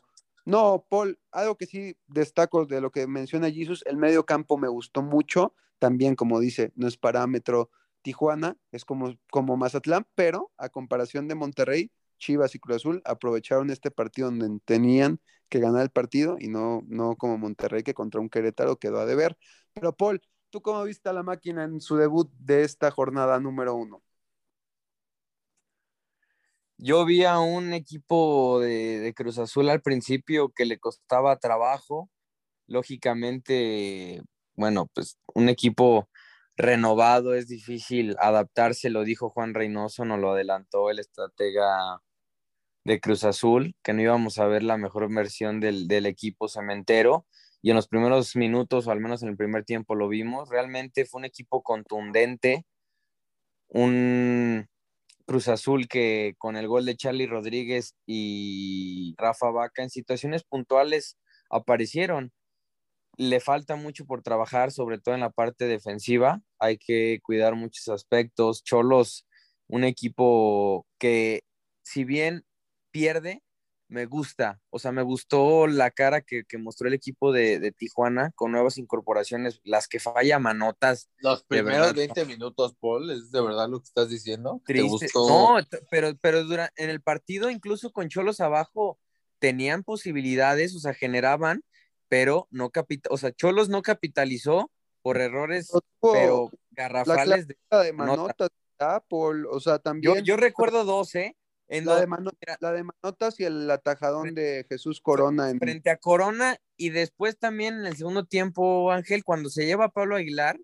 no, Paul, algo que sí destaco de lo que menciona Jesus, el medio campo me gustó mucho, también como dice, no es parámetro Tijuana, es como, como Mazatlán, pero a comparación de Monterrey, Chivas y Cruz Azul aprovecharon este partido donde tenían que ganar el partido y no, no como Monterrey que contra un Querétaro quedó a deber. Pero Paul, ¿tú cómo viste a la máquina en su debut de esta jornada número uno?
Yo vi a un equipo de, de Cruz Azul al principio que le costaba trabajo. Lógicamente, bueno, pues un equipo renovado, es difícil adaptarse, lo dijo Juan Reynoso, nos lo adelantó el estratega de Cruz Azul, que no íbamos a ver la mejor versión del, equipo cementero. Y en los primeros minutos, o al menos en el primer tiempo, lo vimos. Realmente fue un equipo contundente, un Cruz Azul que con el gol de Charlie Rodríguez y Rafa Vaca en situaciones puntuales aparecieron le falta mucho por trabajar, sobre todo en la parte defensiva. Hay que cuidar muchos aspectos. Cholos, un equipo que si bien pierde, me gusta. O sea, me gustó la cara que, mostró el equipo de, Tijuana con nuevas incorporaciones, las que falla manotas.
Los primeros 20 minutos, Paul, ¿es de verdad lo que estás diciendo?
Triste. No, pero, pero en el partido, incluso con Cholos abajo, tenían posibilidades, o sea, generaban pero no capita, o sea, Cholos no capitalizó por errores,
Pero la
garrafales. de-
de
Manota.
Manotas, Apple, o sea,
Yo,
también
yo recuerdo dos, ¿eh? En
la, de Mano-
mira,
la de Manotas y el atajadón de Jesús Corona en
frente a Corona y después también en el segundo tiempo, Ángel, cuando se lleva a Pablo Aguilar,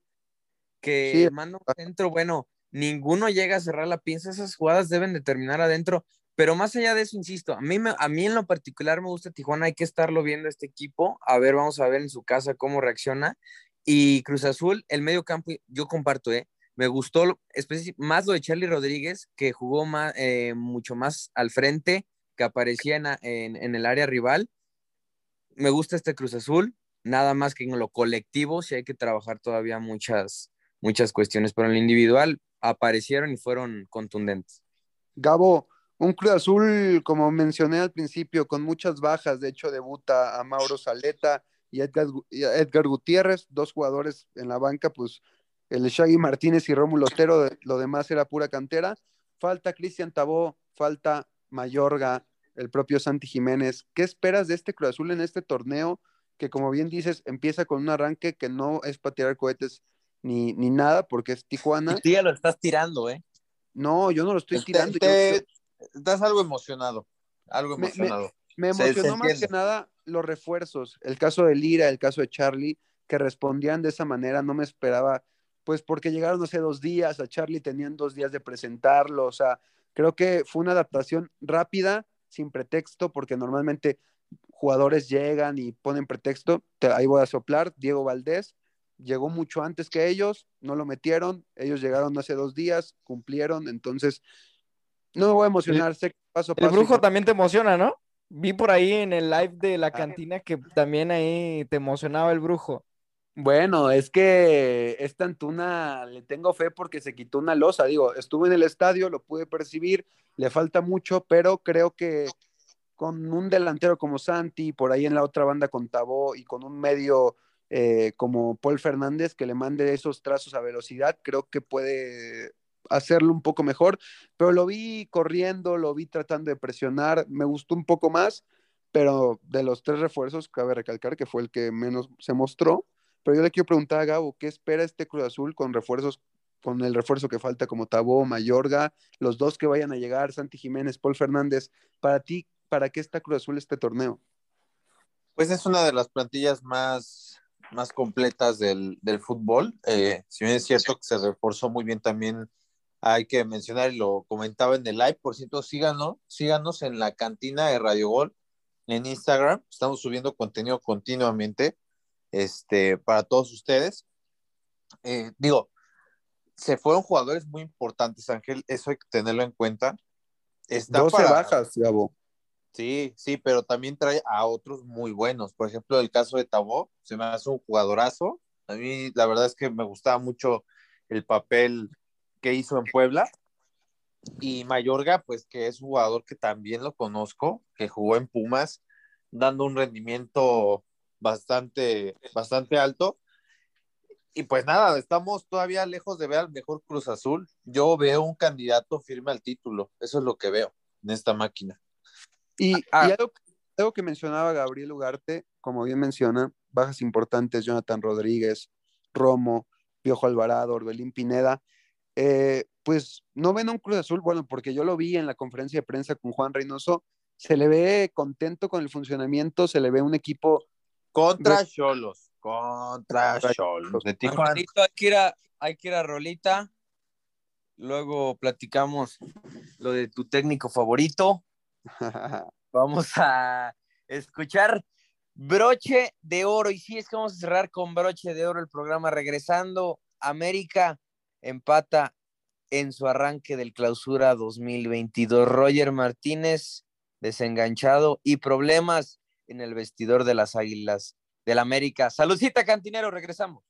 que
Sí.
manda un centro, bueno, ninguno llega a cerrar la pinza, esas jugadas deben de terminar adentro, pero más allá de eso, insisto, a mí, a mí en lo particular me gusta Tijuana, hay que estarlo viendo este equipo, a ver, vamos a ver en su casa cómo reacciona, y Cruz Azul, el medio campo, yo comparto, ¿eh? Me gustó más lo de Charlie Rodríguez, que jugó más, eh, mucho más al frente, que aparecía en, el área rival. Me gusta este Cruz Azul, nada más que en lo colectivo, sí hay que trabajar todavía muchas, muchas cuestiones, pero en lo individual aparecieron y fueron contundentes.
Gabo, un Cruz Azul, como mencioné al principio, con muchas bajas. De hecho, debuta a Mauro Saleta y Edgar, y a Edgar Gutiérrez, dos jugadores en la banca, pues el Shaggy Martínez y Rómulo Otero, lo demás era pura cantera. Falta Cristian Tabó, falta Mayorga, el propio Santi Jiménez. ¿Qué esperas de este Cruz Azul en este torneo? Que como bien dices, empieza con un arranque que no es para tirar cohetes ni, ni nada, porque es Tijuana.
Tú ya lo estás tirando, ¿eh?
No, yo no lo estoy tirando. yo-
estás algo emocionado, algo
Me- me-
emocionado.
Me
Se- se
emocionó más que nada los refuerzos. El caso de Lira, el caso de Charlie, que respondían de esa manera. No me esperaba, pues porque llegaron hace dos días, a Charlie tenían dos días de presentarlo. O sea, creo que fue una adaptación rápida, sin pretexto, porque normalmente jugadores llegan y ponen pretexto. Te- ahí voy a soplar. Diego Valdés llegó mucho antes que ellos, no lo metieron. Ellos llegaron hace dos días, cumplieron. Entonces, no me voy a emocionar. sé que paso a
El
paso.
brujo
y-
también te emociona, ¿no? Vi por ahí en el live de la cantina que también ahí te emocionaba el brujo.
Bueno, es que esta Antuna le tengo fe porque se quitó una losa. Digo, estuve en el estadio, lo pude percibir, le falta mucho, pero creo que con un delantero como Santi, por ahí en la otra banda con Tabó y con un medio eh, como Paul Fernández que le mande esos trazos a velocidad, creo que puede hacerlo un poco mejor. Pero lo vi corriendo, lo vi tratando de presionar, me gustó un poco más, pero de los tres refuerzos, cabe recalcar que fue el que menos se mostró. Pero yo le quiero preguntar a Gabo, ¿qué espera este Cruz Azul con refuerzos, con el refuerzo que falta como Tabó, Mayorga, los dos que vayan a llegar, Santi Jiménez, Paul Fernández? Para ti, ¿para qué está Cruz Azul este torneo?
Pues es una de las plantillas más, más completas del, del fútbol. Eh, si bien es cierto que se reforzó muy bien también, hay que mencionar, y lo comentaba en el live, por cierto, síganos, síganos en la cantina de Radio Gol en Instagram. Estamos subiendo contenido continuamente este, para todos ustedes. Eh, digo, se fueron jugadores muy importantes, Ángel, eso hay que tenerlo en cuenta. Está
12
para-
bajas, Gabo.
Sí, sí, pero también trae a otros muy buenos. Por ejemplo, el caso de Tabó, se me hace un jugadorazo. A mí la verdad es que me gustaba mucho el papel que hizo en Puebla. Y Mayorga, pues que es un jugador que también lo conozco, que jugó en Pumas, dando un rendimiento bastante, bastante alto. Y pues nada, estamos todavía lejos de ver al mejor Cruz Azul. Yo veo un candidato firme al título. Eso es lo que veo en esta máquina.
Y,
Ah.
y algo, algo que mencionaba Gabriel Ugarte, como bien menciona, bajas importantes, Jonathan Rodríguez, Romo, Piojo Alvarado, Orbelín Pineda, eh, pues no ven un Cruz Azul, bueno, porque yo lo vi en la conferencia de prensa con Juan Reynoso, se le ve contento con el funcionamiento, se le ve un equipo,
Contra Cholos, contra Cholos de Tijuana.
Hay que ir a, hay que ir a Rolita. Luego platicamos lo de tu técnico favorito. Vamos a escuchar broche de oro. Y sí, es que vamos a cerrar con broche de oro el programa. Regresando, América empata en su arranque del clausura 2022. Roger Martínez desenganchado y problemas en el vestidor de las Águilas del América. Saludcita, cantinero, regresamos.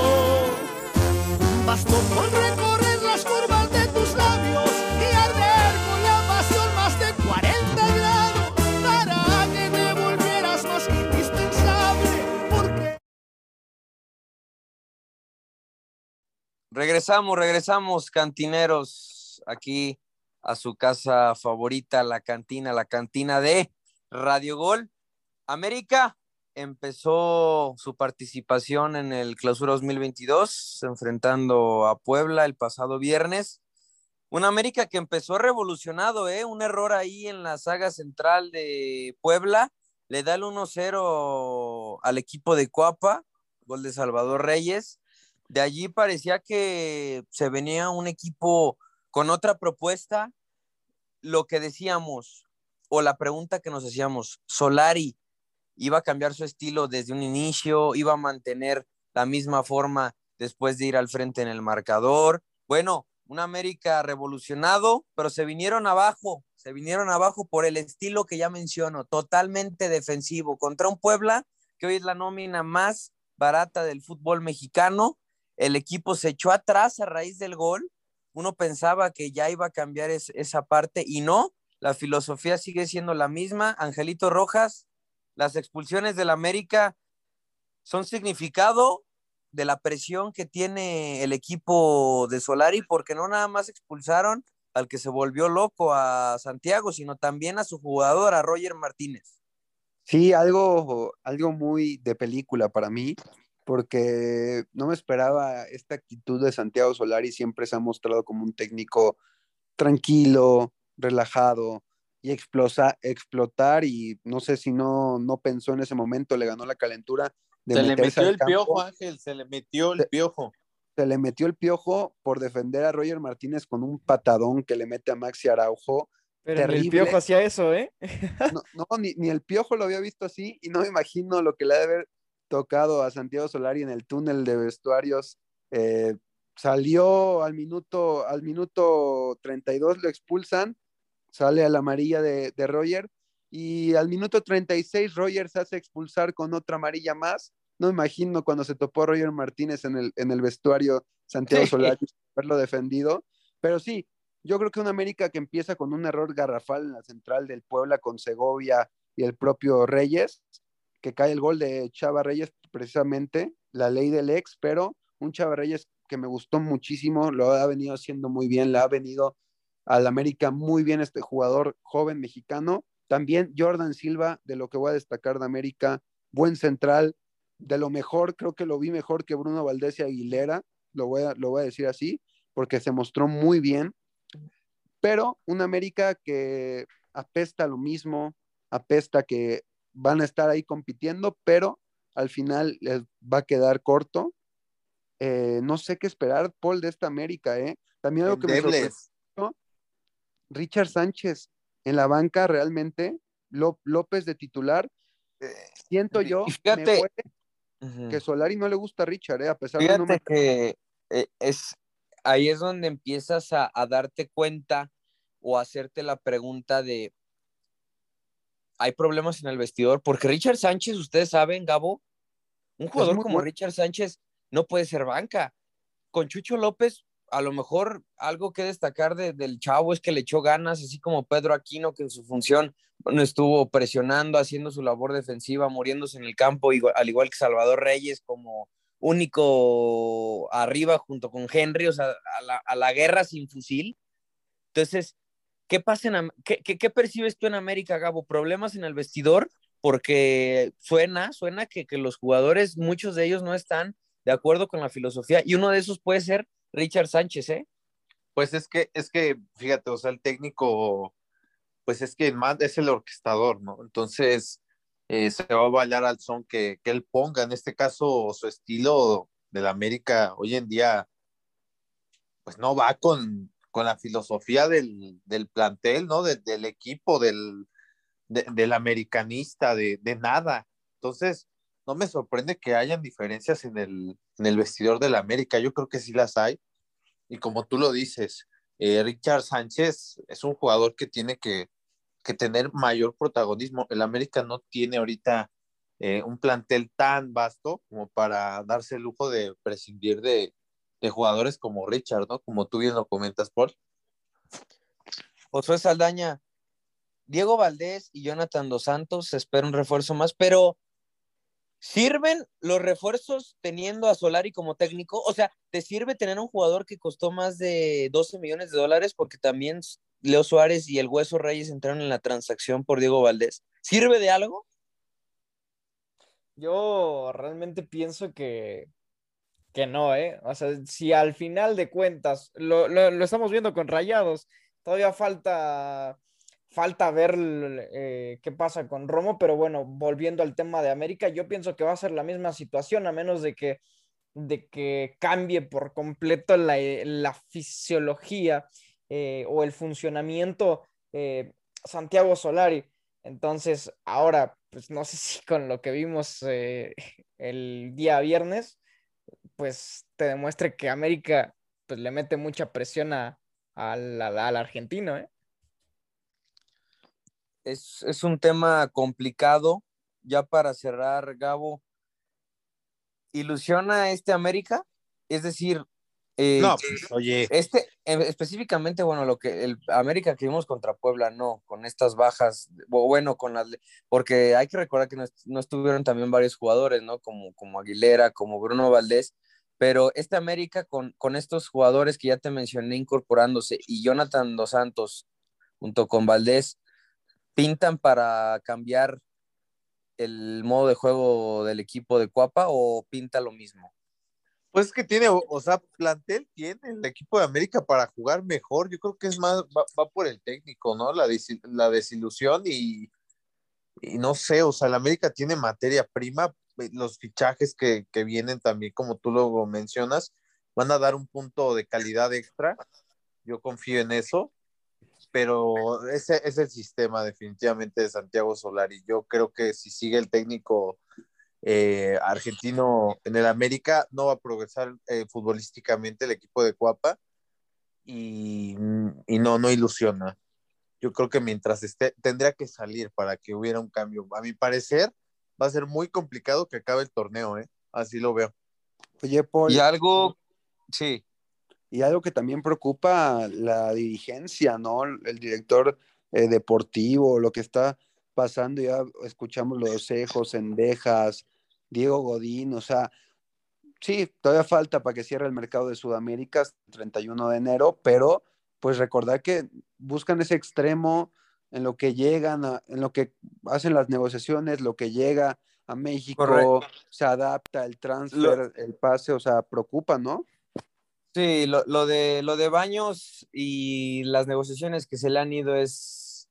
Bastó con recorrer las curvas de tus labios y arder con la pasión más de 40 grados para que te volvieras más indispensable. Porque
Regresamos, regresamos, cantineros, aquí a su casa favorita, la cantina, la cantina de Radio Gol. América empezó su participación en el Clausura 2022, enfrentando a Puebla el pasado viernes. Un América que empezó revolucionado, ¿eh? Un error ahí en la saga central de Puebla. Le da el 1-0 al equipo de Coapa, gol de Salvador Reyes de allí parecía que se venía un equipo con otra propuesta. Lo que decíamos, o la pregunta que nos hacíamos, Solari iba a cambiar su estilo desde un inicio, iba a mantener la misma forma después de ir al frente en el marcador. Bueno, un América revolucionado, pero se vinieron abajo, se vinieron abajo por el estilo que ya menciono, totalmente defensivo, contra un Puebla que hoy es la nómina más barata del fútbol mexicano el equipo se echó atrás a raíz del gol. Uno pensaba que ya iba a cambiar es, esa parte y no, la filosofía sigue siendo la misma. Angelito Rojas, las expulsiones del América son significado de la presión que tiene el equipo de Solari, porque no nada más expulsaron al que se volvió loco a Santiago, sino también a su jugador, a Roger Martínez.
Sí, algo, algo muy de película para mí, porque no me esperaba esta actitud de Santiago Solari, siempre se ha mostrado como un técnico tranquilo, relajado y explosa, explotar y no sé si no, no pensó en ese momento, le ganó la calentura. De
se le metió el
campo.
piojo, Ángel, se le metió el
Se,
piojo.
Se le metió el piojo por defender a Roger Martínez con un patadón que le mete a Maxi Araujo.
Pero terrible. el piojo hacía eso, ¿eh?
No, no ni, ni, el piojo lo había visto así y no me imagino lo que le ha de haber tocado a Santiago Solari en el túnel de vestuarios. Eh, salió al minuto, al minuto 32, lo expulsan, sale a la amarilla de, de, Roger y al minuto 36 Roger se hace expulsar con otra amarilla más. No me imagino cuando se topó Roger Martínez en el, en el vestuario Santiago Solari haberlo defendido, pero sí, yo creo que una América que empieza con un error garrafal en la central del Puebla con Segovia y el propio Reyes, que cae el gol de Chava Reyes, precisamente, la ley del ex, pero un Chava Reyes que me gustó muchísimo, lo ha venido haciendo muy bien, le ha venido al América muy bien este jugador joven mexicano. También Jordan Silva, de lo que voy a destacar de América, buen central, de lo mejor, creo que lo vi mejor que Bruno Valdés y Aguilera, lo voy a, lo voy a decir así, porque se mostró muy bien. Pero un América que apesta lo mismo, apesta que van a estar ahí compitiendo, pero al final les va a quedar corto. Eh, no sé qué esperar, Paul, de esta América, ¿eh? También algo que Richard Sánchez en la banca realmente, López de titular. Siento yo
fíjate,
me que Solari no le gusta a Richard, ¿eh? a pesar
fíjate
de no
que eh, es ahí es donde empiezas a, a darte cuenta o hacerte la pregunta de hay problemas en el vestidor, porque Richard Sánchez, ustedes saben, Gabo, un jugador como bueno. Richard Sánchez no puede ser banca. Con Chucho López, a lo mejor algo que destacar de, del chavo es que le echó ganas, así como Pedro Aquino, que en su función bueno, estuvo presionando, haciendo su labor defensiva, muriéndose en el campo, igual, al igual que Salvador Reyes, como único arriba junto con Henry, o sea, a la, a la guerra sin fusil. Entonces, ¿Qué, pasa en, qué, qué, qué, percibes tú en América, Gabo? ¿Problemas en el vestidor? Porque suena, suena que, que, los jugadores, muchos de ellos no están de acuerdo con la filosofía y uno de esos puede ser Richard Sánchez, ¿eh?
Pues es que, es que, fíjate, o sea, el técnico, pues es que es el orquestador, ¿no? Entonces, eh, se va a bailar al son que, que él ponga, en este caso, su estilo de la América hoy en día pues no va con, con la filosofía del, del plantel, ¿no? del equipo, del, del americanista, de, de, nada. Entonces, no me sorprende que hayan diferencias en el, en el vestidor del América. Yo creo que sí las hay. Y como tú lo dices, eh, Richard Sánchez es un jugador que tiene que, que, tener mayor protagonismo. El América no tiene ahorita eh, un plantel tan vasto como para darse el lujo de prescindir de, de jugadores como Richard, ¿no? Como tú bien lo comentas, Paul.
Josué Saldaña, Diego Valdés y Jonathan Dos Santos, espera un refuerzo más, pero ¿sirven los refuerzos teniendo a Solari como técnico? O sea, ¿te sirve tener un jugador que costó más de 12 millones de dólares porque también Leo Suárez y el Hueso Reyes entraron en la transacción por Diego Valdés? ¿Sirve de algo?
Yo realmente pienso que, que no, ¿eh? O sea, si al final de cuentas, lo, lo, estamos viendo con Rayados, todavía falta, falta ver eh, qué pasa con Romo, pero bueno, volviendo al tema de América, yo pienso que va a ser la misma situación, a menos de que, de que cambie por completo la, la fisiología eh, o el funcionamiento eh, Santiago Solari. Entonces, ahora, pues no sé si con lo que vimos el día viernes, pues te demuestre que América pues le mete mucha presión a, al, argentino. ¿eh?
Es, es, un tema complicado. Ya para cerrar, Gabo, ¿ilusiona este América? Es decir,
eh, no, pues, oye.
Este, específicamente, bueno, lo que el América que vimos contra Puebla, no, con estas bajas, bueno, con las, porque hay que recordar que no, no, estuvieron también varios jugadores, ¿no? Como, como Aguilera, como Bruno Valdés, pero este América con, con estos jugadores que ya te mencioné incorporándose y Jonathan Dos Santos junto con Valdés, pintan para cambiar el modo de juego del equipo de Cuapa o pinta lo mismo?
Pues es que tiene, o, sea, plantel tiene el equipo de América para jugar mejor. Yo creo que es más, va, por el técnico, ¿no? La, desilusión y, no sé, o sea, el América tiene materia prima. Eh, los fichajes que, que vienen también, como tú lo mencionas, van a dar un punto de calidad extra. Yo confío en eso, pero ese es el sistema definitivamente de Santiago Solari. Yo creo que si sigue el técnico eh, argentino en el América, no va a progresar eh, futbolísticamente el equipo de Cuapa y, y, no, no ilusiona. Yo creo que mientras esté, tendría que salir para que hubiera un cambio. A mi parecer, va a ser muy complicado que acabe el torneo, ¿eh? Así lo veo.
Oye, Paul.
Y algo, sí.
Y algo que también preocupa la dirigencia, ¿no? El director eh, deportivo, lo que está pasando, ya escuchamos los cejos, endejas, Diego Godín, o sea, sí, todavía falta para que cierre el mercado de Sudamérica el 31 de enero, pero pues recordar que buscan ese extremo en lo que llegan, en lo que hacen las negociaciones, lo que llega a México, se adapta el transfer, el pase, o sea, preocupa, ¿no?
Sí, lo, lo, de, lo de Baños y las negociaciones que se le han ido es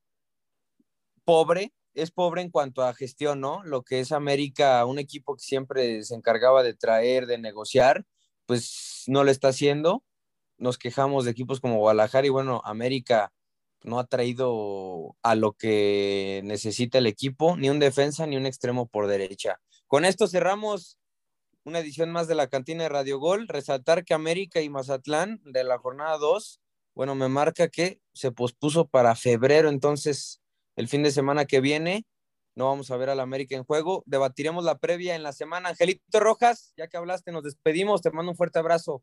pobre, es pobre en cuanto a gestión, ¿no? Lo que es América, un equipo que siempre se encargaba de traer, de negociar, pues no lo está haciendo. Nos quejamos de equipos como Guadalajara y bueno, América no ha traído a lo que necesita el equipo, ni un defensa ni un extremo por derecha. Con esto cerramos una edición más de la cantina de Radio Gol. Resaltar que América y Mazatlán de la jornada 2, bueno, me marca que se pospuso para febrero, entonces el fin de semana que viene no vamos a ver al América en juego. Debatiremos la previa en la semana. Angelito Rojas, ya que hablaste, nos despedimos. Te mando un fuerte abrazo.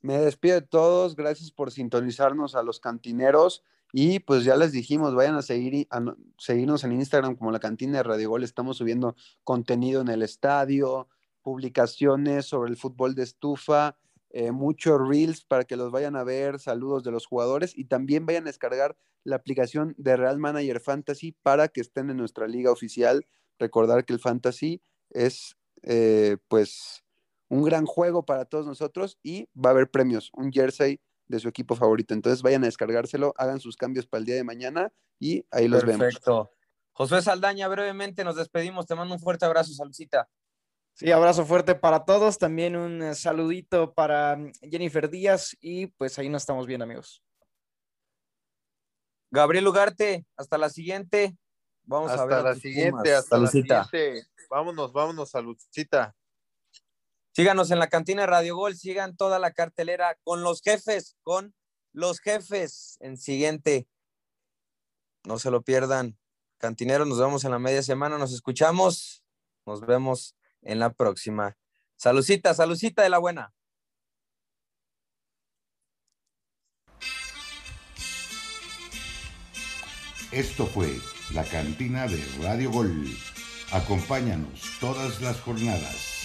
Me despido de todos. Gracias por sintonizarnos a los cantineros. Y pues ya les dijimos, vayan a, seguir, a seguirnos en Instagram como la cantina de Radio Gol. Estamos subiendo contenido en el estadio, publicaciones sobre el fútbol de estufa, eh, muchos reels para que los vayan a ver, saludos de los jugadores y también vayan a descargar la aplicación de Real Manager Fantasy para que estén en nuestra liga oficial. Recordar que el Fantasy es eh, pues un gran juego para todos nosotros y va a haber premios, un jersey de su equipo favorito. Entonces vayan a descargárselo, hagan sus cambios para el día de mañana y ahí los vemos.
Perfecto. Josué Saldaña, brevemente nos despedimos. Te mando un fuerte abrazo, Saludcita.
Sí, abrazo fuerte para todos. También un eh, saludito para mm, Jennifer Díaz y pues ahí nos estamos viendo, amigos.
Gabriel Ugarte, hasta la siguiente. Vamos
hasta
a ver.
la siguiente,
Pumas.
hasta
Saludcita.
la siguiente. Vámonos, vámonos, saludcita.
Síganos en la cantina de Radio Gol, sigan toda la cartelera con los jefes, con los jefes en siguiente. No se lo pierdan. Cantineros, nos vemos en la media semana, nos escuchamos, nos vemos en la próxima. Salucita, salucita de la buena.
Esto fue la cantina de Radio Gol. Acompáñanos todas las jornadas.